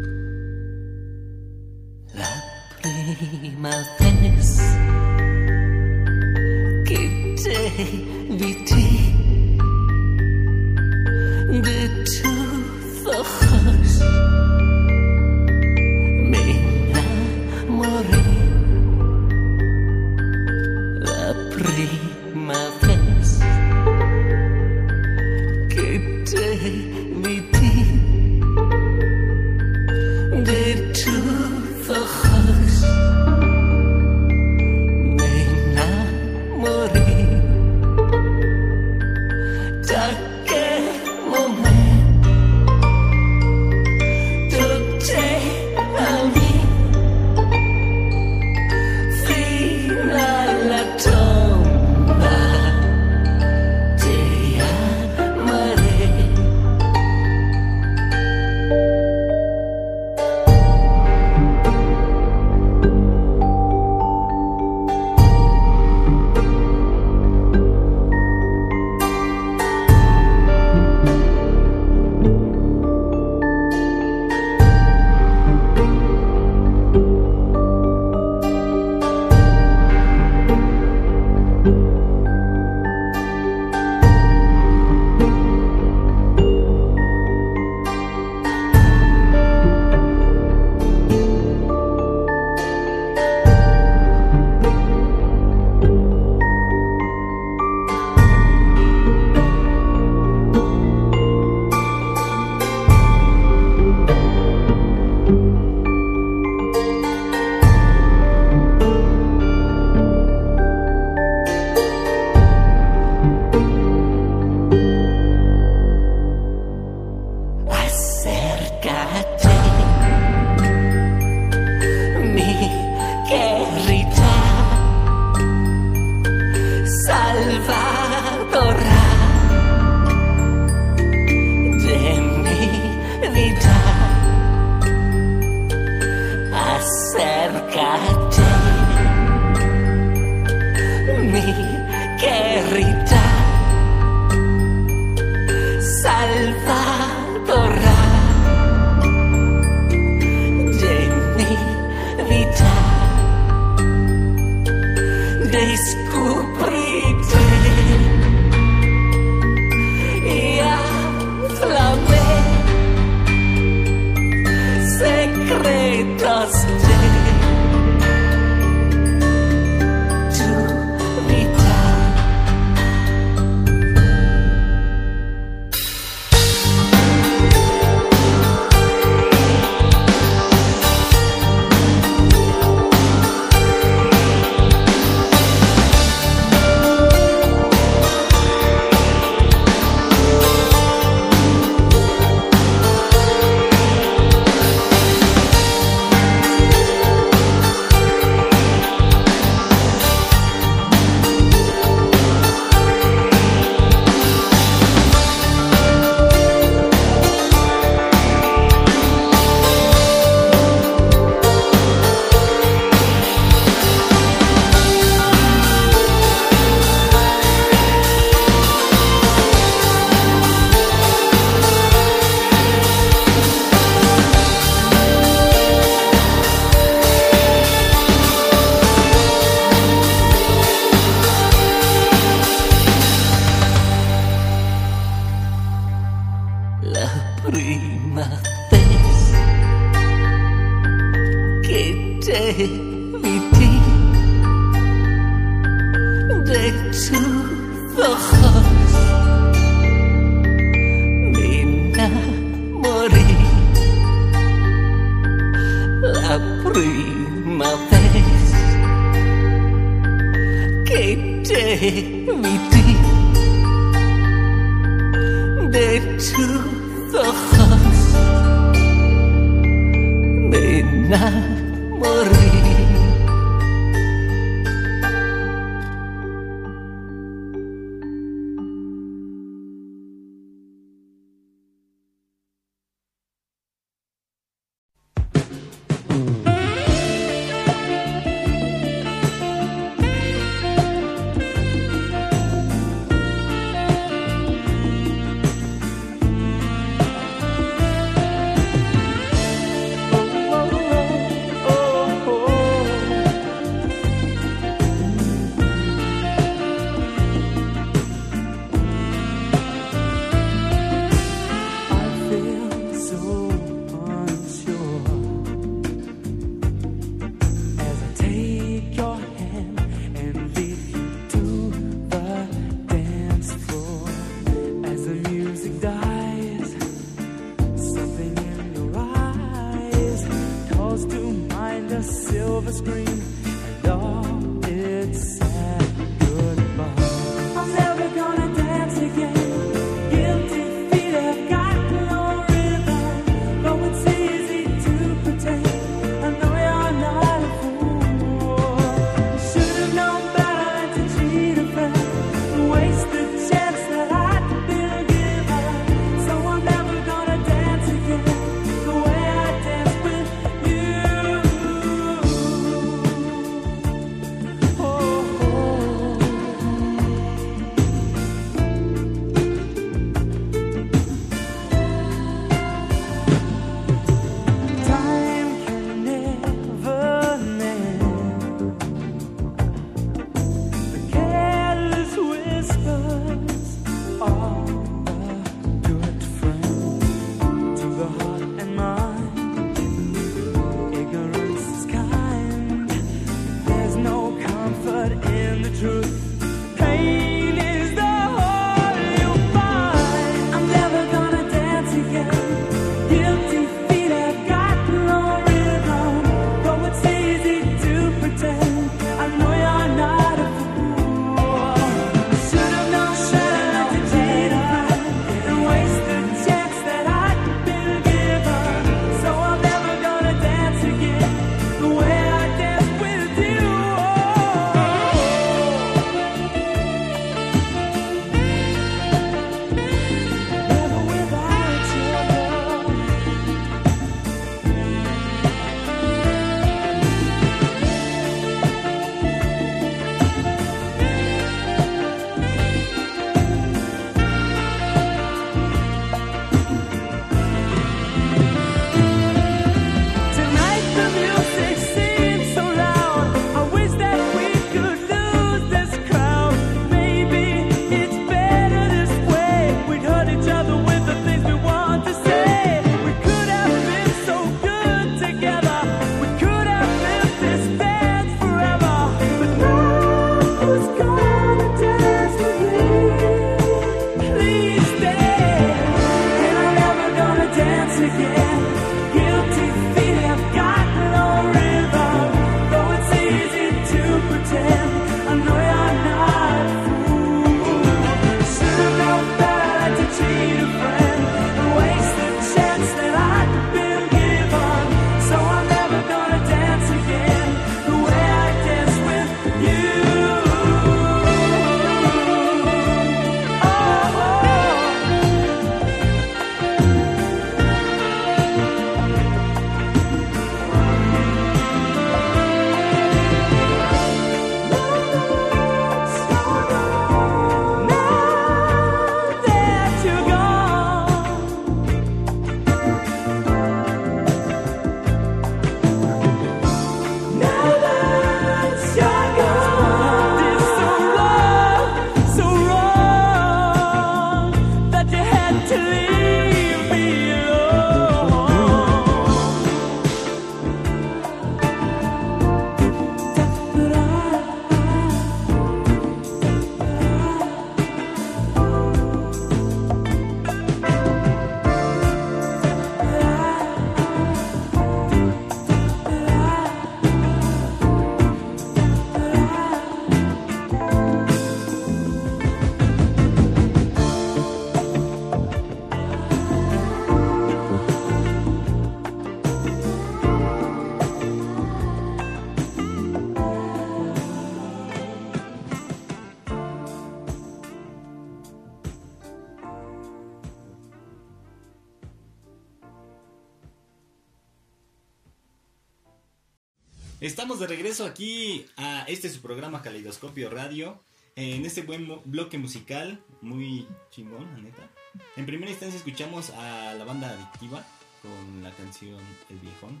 Estamos de regreso aquí a este su programa Caleidoscopio Radio. En este buen bloque musical, muy chingón, la neta. En primera instancia escuchamos a la banda adictiva con la canción El Viejón.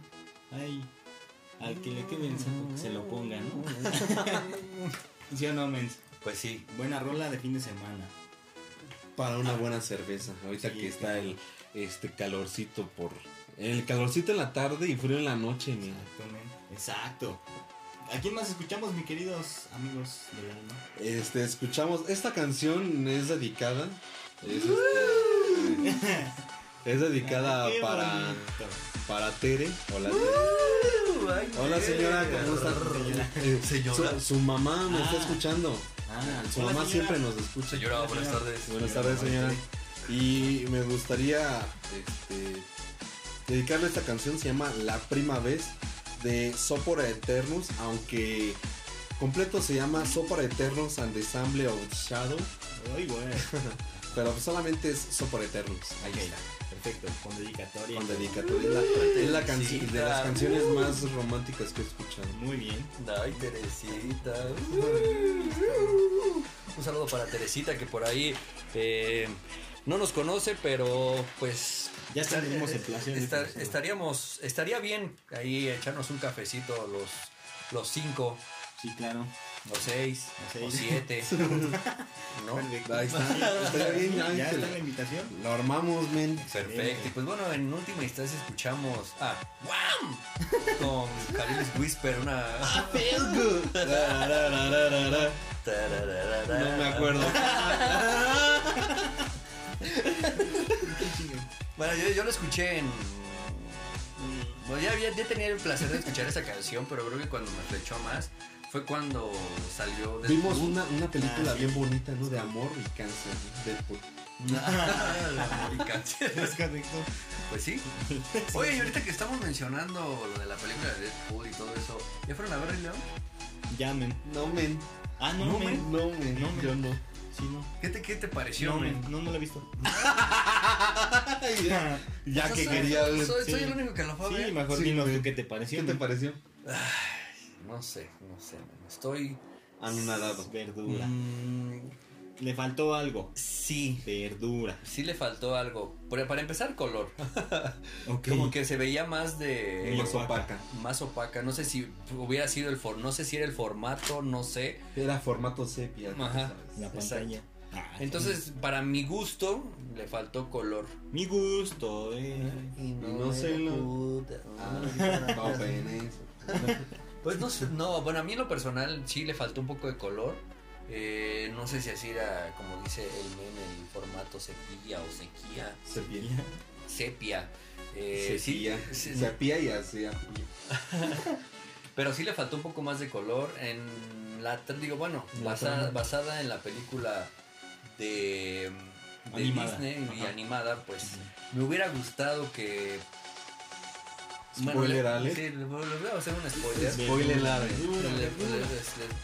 Ay, al que le quede el saco que se lo ponga, ¿no? ¿Sí o no, mens? Pues sí. Buena rola de fin de semana. Para una buena cerveza. Ahorita que está el este calorcito por. El calorcito en la tarde y frío en la noche, mira. Exacto. ¿A quién más escuchamos, mis queridos amigos del alma? Este, escuchamos. Esta canción es dedicada. Es, este, es dedicada para. bonito. Para Tere. Hola, Tere. Hola señora, ¿cómo está? Eh, Señora. Su, su mamá me está Ah. escuchando. Ah, su mamá señora. siempre nos escucha. Señora, buenas tardes. Buenas tardes, señora. Y me gustaría este, dedicarle esta canción, se llama La Prima Vez de Sopora Eternus, aunque completo se llama Sopora Eternus and the Ensemble of Shadow. Ay, güey. Pero solamente es Sopora Eternus. Ahí está. Perfecto, con dedicatoria. Con dedicatoria. Es la, es la canci- de las canciones más románticas que he escuchado. Muy bien. Ay, Teresita. Un saludo para Teresita que por ahí eh, no nos conoce, pero pues Ya tendremos el placer estaríamos, estaría bien ahí echarnos un cafecito los, los cinco, Sí, claro. los seis, Los o siete. ¿No? Ahí está. Estaría bien, ¿Ya Ángel. está la invitación? Lo armamos, men. Perfecto. Y pues bueno, en última instancia escuchamos a ¡Wham! con Careless Whisper, una. No me acuerdo. Bueno, yo, yo lo escuché en. Bueno, ya, había- ya tenía el placer de escuchar esa canción, pero creo que cuando me flechó más fue cuando salió Deadpool. Vimos una, una película Ah, sí. bien bonita, ¿no? De amor y cáncer. Deadpool. Amor y cáncer. Es correcto. Pues sí. Oye, y ahorita que estamos mencionando lo de la película de Deadpool y todo eso, ¿ya fueron a ver León? Llamen. No, men. Ah, no, No, men. No, men. No, men. Yo no. Sí, no. ¿Qué te, qué te pareció, No, men? men. No, no lo he visto. Ya O sea, que soy- quería ver. Soy, el único que lo fue a Sí, mejor Sí, dinos men. tú qué te pareció. ¿Qué te pareció? No sé, no sé. Estoy. Anonadado. Verdura. Mm, Le faltó algo. sí. Verdura. Sí le faltó algo. Pero para empezar, color. Como que se veía más de. Más opaca. Más opaca. No sé si hubiera sido el for. No sé si era el formato, no sé. Era formato sepia. Ajá. La Exacto. Ah, Entonces, para mi gusto, le faltó color. Mi gusto, eh. Y no se lo- Ah, Pau Penes. Pues no sé, no, bueno, a mí en lo personal sí le faltó un poco de color. Eh, no sé si así era, como dice el meme, el formato sepia o sequía. Sepia. Sepia. Eh, Sepia. sí, Sepia y así. pero sí le faltó un poco más de color en la digo bueno basada, basada en la película de, de Animada. Disney y animada pues me hubiera gustado que Spoiler le- alert. sí, voy a hacer un spoiler Spoiler le-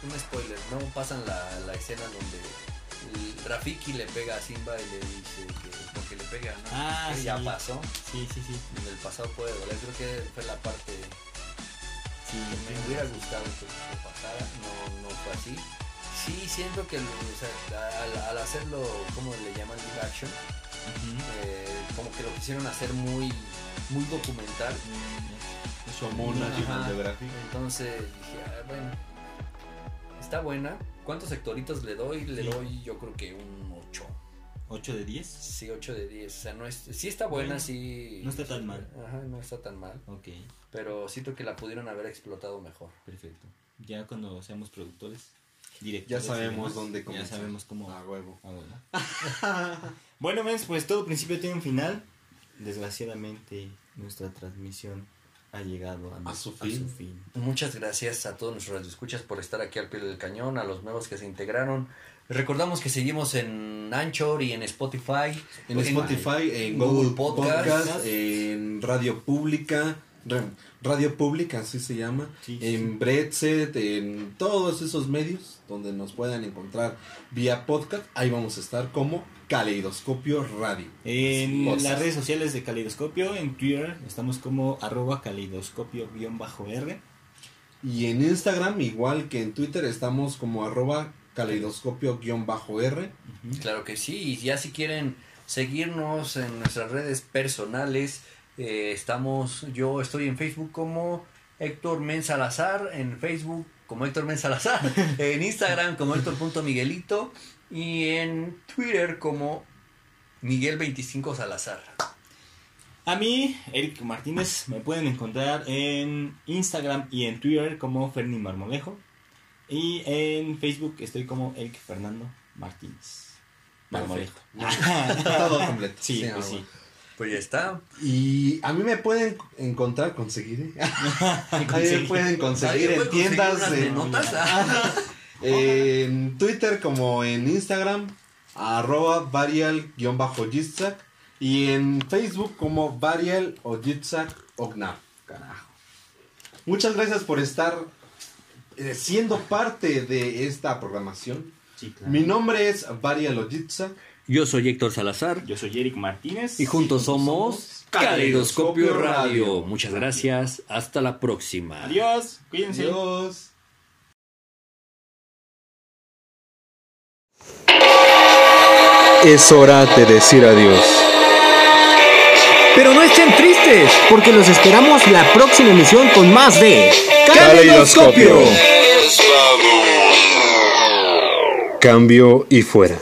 un spoiler no pasan la, la escena donde Rafiki le pega a Simba y le dice que porque le pega ¿no? Ah, sí. ya pasó Sí, sí, sí. en el pasado puede doler creo que fue la parte Sí, que me hubiera gustado que, que pasara, no, no fue así. Sí, siento que o sea, al, al hacerlo, como le llaman live action, eh, como que lo quisieron hacer muy, muy documental. Ajá. National Geographic. Entonces dije, ah, bueno, está buena. ¿Cuántos sectoritos le doy? Le Sí. doy yo creo que un 8. 8 de 10. Sí, 8 de 10. O sea, no es, sí está buena, Bueno, sí. no está tan mal. Ajá, no está tan mal. Ok, Pero siento que la pudieron haber explotado mejor. perfecto. Ya cuando seamos productores, Ya sabemos dónde Ya comenzar. sabemos cómo. A huevo. Ah, bueno. bueno, mens, pues todo principio tiene un final. Desgraciadamente, nuestra transmisión ha llegado a, A su fin. fin. Muchas gracias a todos nuestros radioescuchas por estar aquí al pie del cañón, a los nuevos que se integraron. Recordamos que seguimos en Anchor y en Spotify. En Spotify, en Google Podcast, Podcast. en Radio Pública, Radio Pública, así se llama, Sí, sí, en Breadset, en todos esos medios donde nos puedan encontrar vía podcast, ahí vamos a estar como Caleidoscopio Radio. En las redes sociales de Caleidoscopio, en Twitter, estamos como arroba caleidoscopio-r. Y en Instagram, igual que en Twitter, estamos como arroba caleidoscopio-r. Claro que sí, y ya si quieren seguirnos en nuestras redes personales, eh, estamos, yo estoy en Facebook como Héctor Men Salazar, en Facebook como Héctor Men Salazar, en Instagram como Héctor.miguelito y en Twitter como Miguel25 Salazar. A mí, Eric Martínez, me pueden encontrar en Instagram y en Twitter como Ferni Marmolejo. Y en Facebook estoy como Eric Fernando Martínez. Marmolejo. Todo completo. Sí, Sí, pues sí. Pues ya está. Y a mí me pueden encontrar, conseguir, ¿eh? A mí me pueden conseguir ¿Alguien en tiendas, conseguir en, unas menotas? en Twitter como en Instagram, arroba varial-jitsac y en Facebook como varial o ogna. Carajo. Muchas gracias por estar eh, siendo parte de esta programación. Sí, claro. Mi nombre es Varial o Jitsac. Yo soy Héctor Salazar Yo soy Eric Martínez. y juntos somos Caleidoscopio Caleidoscopio Radio. Radio. Muchas gracias. Hasta la próxima. Adiós. Cuídense. Adiós. Es hora de decir adiós. Pero no estén tristes, porque los esperamos la próxima emisión con más de Caleidoscopio. Cambio y fuera.